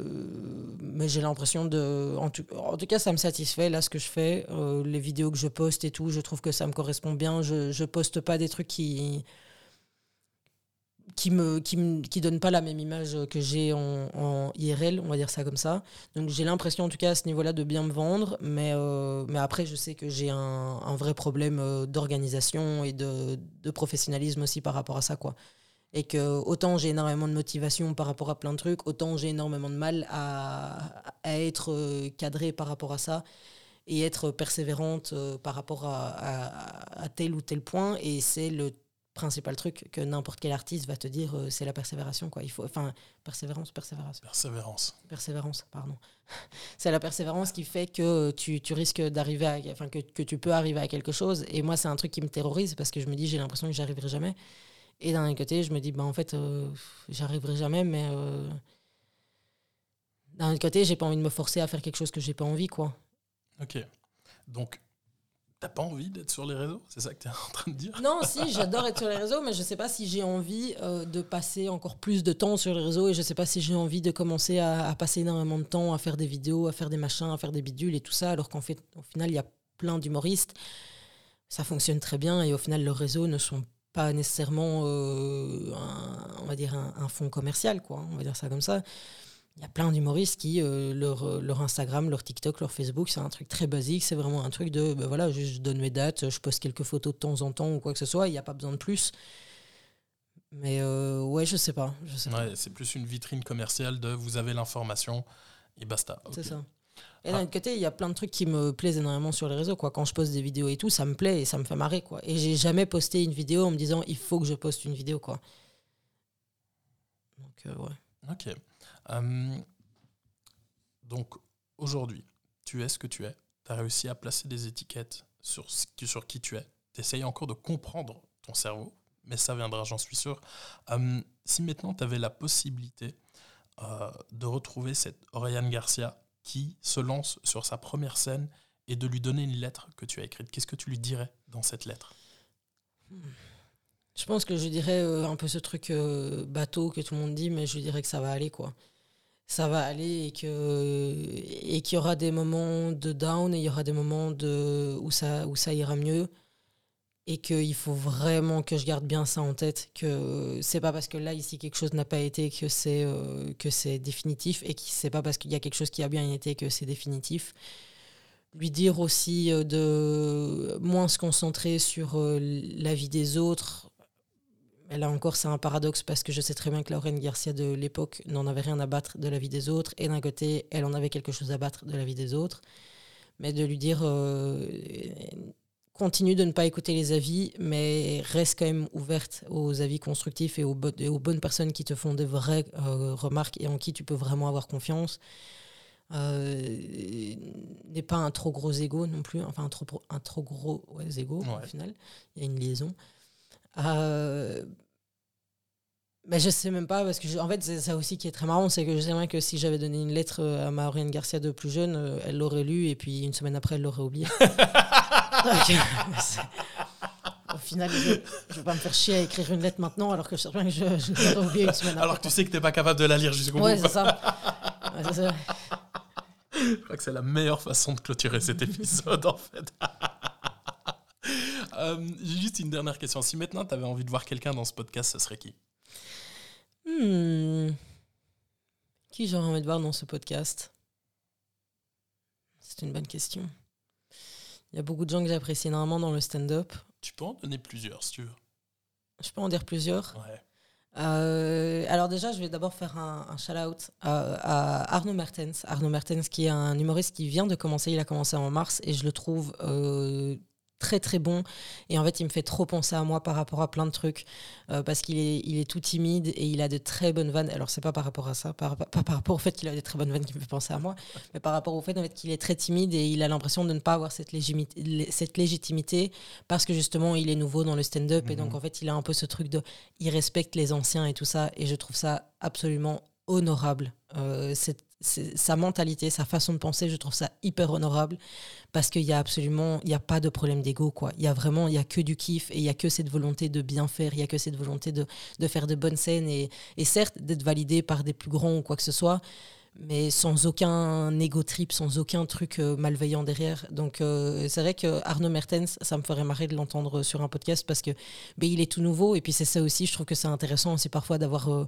A: mais j'ai l'impression de. En tout, en tout, cas, ça me satisfait là ce que je fais. Euh, les vidéos que je poste et tout, je trouve que ça me correspond bien. Je ne poste pas des trucs qui. qui me, qui me qui donnent pas la même image que j'ai en, en, IRL, on va dire ça comme ça. Donc j'ai l'impression en tout cas à ce niveau-là de bien me vendre, mais, euh, mais après je sais que j'ai un, un, vrai problème d'organisation et de, de professionnalisme aussi par rapport à ça. quoi et que autant j'ai énormément de motivation par rapport à plein de trucs, autant j'ai énormément de mal à, à être euh, cadré par rapport à ça et être persévérante euh, par rapport à, à, à, tel ou tel point. Et c'est le principal truc que n'importe quel artiste va te dire, euh, c'est la persévération. Quoi. Il faut, enfin, persévérance, persévérance.
F: Persévérance.
A: Persévérance, pardon. c'est la persévérance qui fait que tu, tu risques d'arriver à, enfin, que, que tu peux arriver à quelque chose. Et moi, c'est un truc qui me terrorise parce que je me dis, j'ai l'impression que j'arriverai jamais. Et d'un côté, je me dis, bah, en fait, euh, j'arriverai jamais, mais euh, d'un autre côté, j'ai pas envie de me forcer à faire quelque chose que j'ai pas envie, quoi.
F: Ok. Donc, t'as pas envie d'être sur les réseaux? C'est ça que tu es en train de dire?
A: Non, si, j'adore être sur les réseaux, mais je sais pas si j'ai envie euh, de passer encore plus de temps sur les réseaux et je sais pas si j'ai envie de commencer à, à, passer énormément de temps à faire des vidéos, à faire des machins, à faire des bidules et tout ça, alors qu'en fait, au final, il y a plein d'humoristes. Ça fonctionne très bien et au final, leurs réseaux ne sont pas nécessairement, euh, un, on va dire, un, un, fonds commercial, quoi. On va dire ça comme ça. Il y a plein d'humoristes qui, euh, leur, leur, Instagram, leur TikTok, leur Facebook, c'est un truc très basique. C'est vraiment un truc de, ben voilà, je, je, donne mes dates, je poste quelques photos de temps en temps ou quoi que ce soit. Il n'y a pas besoin de plus. Mais euh, ouais, je sais pas. Je sais
F: ouais, c'est plus une vitrine commerciale de vous avez l'information et basta.
A: Okay. C'est ça. Et d'un autre côté, il y a plein de trucs qui me plaisent énormément sur les réseaux. Quoi. Quand je poste des vidéos et tout, ça me plaît et ça me fait marrer. Quoi. Et j'ai jamais posté une vidéo en me disant il faut que je poste une vidéo. Quoi. Donc, euh, ouais.
F: Ok. Um, donc, aujourd'hui, tu es ce que tu es. Tu as réussi à placer des étiquettes sur, ce, sur qui tu es. Tu essayes encore de comprendre ton cerveau, mais ça viendra, j'en suis sûr. Um, si maintenant tu avais la possibilité euh, de retrouver cette Oriane Garcia qui se lance sur sa première scène et de lui donner une lettre que tu as écrite. Qu'est-ce que tu lui dirais dans cette lettre?
A: Je pense que je dirais euh, un peu ce truc euh, bateau que tout le monde dit, mais je dirais que ça va aller, quoi. Ça va aller et que et qu'il y aura des moments de down et il y aura des moments de où ça où ça ira mieux et qu'il faut vraiment que je garde bien ça en tête que c'est pas parce que là ici quelque chose n'a pas été que c'est euh, que c'est définitif et que c'est pas parce qu'il y a quelque chose qui a bien été que c'est définitif. Lui dire aussi euh, de moins se concentrer sur euh, la vie des autres. Là encore c'est un paradoxe parce que je sais très bien que Lauren Garcia de l'époque n'en avait rien à battre de la vie des autres et d'un côté elle en avait quelque chose à battre de la vie des autres. Mais de lui dire continue de ne pas écouter les avis, mais reste quand même ouverte aux avis constructifs et aux, aux bonnes personnes qui te font de vraies euh, remarques et en qui tu peux vraiment avoir confiance. Euh, n'est pas un trop gros ego non plus, enfin un trop, un trop gros ego au final, il y a une liaison. Euh, mais je sais même pas, parce que en fait, c'est ça aussi qui est très marrant, c'est que je sais bien que si j'avais donné une lettre à Maureen Garcia de plus jeune, elle l'aurait lue et puis une semaine après, elle l'aurait oubliée. Au final, je ne vais pas me faire chier à écrire une lettre maintenant alors que je sais bien que je, je l'aurais oublié une semaine
F: Alors que tu sais que tu n'es pas capable de la lire jusqu'au bout.
A: Ouais, c'est ça. ça.
F: Je crois que c'est la meilleure façon de clôturer cet épisode, en fait. euh, juste une dernière question. Si maintenant tu avais envie de voir quelqu'un dans ce podcast, ce serait qui?
A: Hmm. Qui j'aurais envie de voir dans ce podcast? C'est une bonne question. Il y a beaucoup de gens que j'apprécie énormément dans le stand-up.
F: Tu peux en donner plusieurs si tu veux.
A: Je peux en dire plusieurs?
F: Ouais.
A: Euh, alors déjà, je vais d'abord faire un, un shout-out à, à, Arnaud Mertens. Arnaud Mertens qui est un humoriste qui vient de commencer, il a commencé en mars et je le trouve euh, très très bon. Et en fait il me fait trop penser à moi par rapport à plein de trucs euh, parce qu'il est, il est tout timide et il a de très bonnes vannes. Alors c'est pas par rapport à ça pas par, par, rapport au fait qu'il a des très bonnes vannes qui me fait penser à moi mais par rapport au fait, en fait qu'il est très timide et il a l'impression de ne pas avoir cette, légitimité, cette légitimité parce que justement il est nouveau dans le stand-up et donc mhm. en fait il a un peu ce truc de il respecte les anciens et tout ça. Et je trouve ça absolument honorable euh, sa mentalité, sa façon de penser, je trouve ça hyper honorable parce qu'il y a absolument, il a pas de problème d'ego, quoi. Il y a vraiment, il y a que du kiff et il y a que cette volonté de bien faire, il y a que cette volonté de, faire de bonnes scènes et, certes d'être validé par des plus grands ou quoi que ce soit, mais sans aucun ego trip, sans aucun truc euh, malveillant derrière. Donc euh, c'est vrai que Arnaud Mertens, ça me ferait marrer de l'entendre sur un podcast parce que ben, il est tout nouveau et puis c'est ça aussi, je trouve que c'est intéressant aussi parfois d'avoir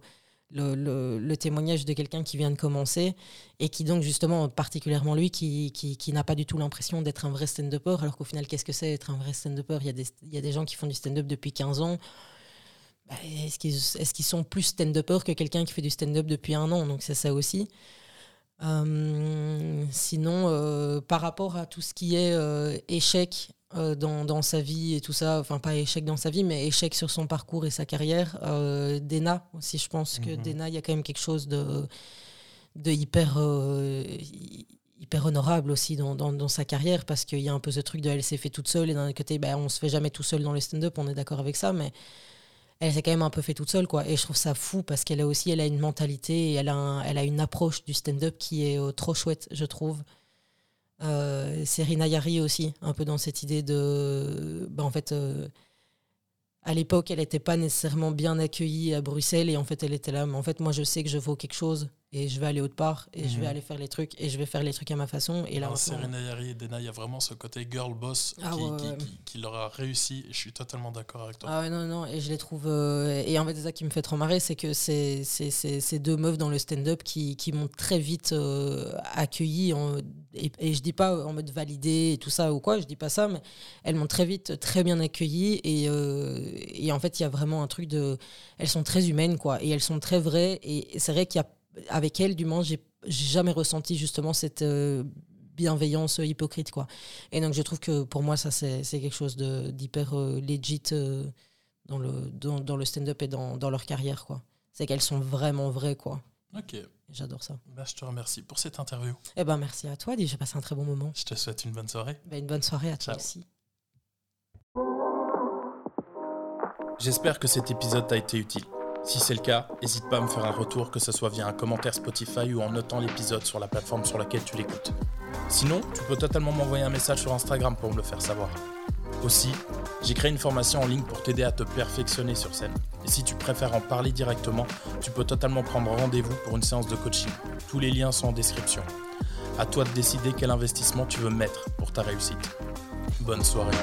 A: le, témoignage de quelqu'un qui vient de commencer et qui donc justement, particulièrement lui, qui, qui, n'a pas du tout l'impression d'être un vrai stand-upper, alors qu'au final, qu'est-ce que c'est être un vrai stand-upper? Il, y a des, il y a des gens qui font du stand-up depuis 15 ans. Bah, est-ce qu'ils est sont plus stand-upper que quelqu'un qui fait du stand-up depuis un an? Donc c'est ça aussi. Euh, sinon, euh, par rapport à tout ce qui est euh, échec euh, dans, dans, sa vie et tout ça, enfin pas échec dans sa vie, mais échec sur son parcours et sa carrière. Euh, Dena aussi, je pense que mhm. Dena, il y a quand même quelque chose de, de hyper, euh, hyper honorable aussi dans, dans, dans sa carrière, parce qu'il y a un peu ce truc de elle s'est fait toute seule, et d'un côté, ben, on se fait jamais tout seul dans le stand-up, on est d'accord avec ça, mais elle s'est quand même un peu fait toute seule, quoi. Et je trouve ça fou, parce qu'elle a aussi, elle a une mentalité, et elle a, elle a une approche du stand-up qui est trop chouette, je trouve. Euh, Yari aussi, un peu dans cette idée de. Bah, en fait, euh, à l'époque, elle n'était pas nécessairement bien accueillie à Bruxelles et en fait, elle était là. Mais en fait, moi, je sais que je vaux quelque chose et je vais aller autre part et je vais mhm. aller faire les trucs et je vais faire les trucs à ma façon. Et là,
F: Serena Yari et Dena, il y a vraiment ce côté girl boss ah qui, leur a réussi. Et je suis totalement d'accord avec toi.
A: Ah ouais, non, non, et je les trouve. Euh, et en fait, c'est ça qui me fait trop marrer, c'est que c'est ces deux meufs dans le stand-up qui, qui m'ont très vite euh, accueilli. et, et, je dis pas en mode validé et tout ça ou quoi, je dis pas ça, mais elles m'ont très vite très bien accueilli. Et, euh, et en fait, il y a vraiment un truc de. Elles sont très humaines, quoi. Et elles sont très vraies. Et c'est vrai qu'il y a avec elle, du moins, j'ai jamais ressenti justement cette euh, bienveillance hypocrite. Quoi. Et donc, je trouve que pour moi, ça, c'est quelque chose d'hyper euh, legit euh, dans le, dans, dans le stand-up et dans, dans, leur carrière. quoi. C'est qu'elles sont vraiment vraies. quoi.
F: Ok.
A: J'adore ça.
F: Bah, je te remercie pour cette interview.
A: Eh ben, merci à toi, j'ai passé un très bon moment.
F: Je te souhaite une bonne soirée.
A: Bah, une bonne soirée à toi aussi.
F: J'espère que cet épisode t'a été utile. Si c'est le cas, n'hésite pas à me faire un retour, que ce soit via un commentaire Spotify ou en notant l'épisode sur la plateforme sur laquelle tu l'écoutes. Sinon, tu peux totalement m'envoyer un message sur Instagram pour me le faire savoir. Aussi, j'ai créé une formation en ligne pour t'aider à te perfectionner sur scène. Et si tu préfères en parler directement, tu peux totalement prendre rendez-vous pour une séance de coaching. Tous les liens sont en description. À toi de décider quel investissement tu veux mettre pour ta réussite. Bonne soirée.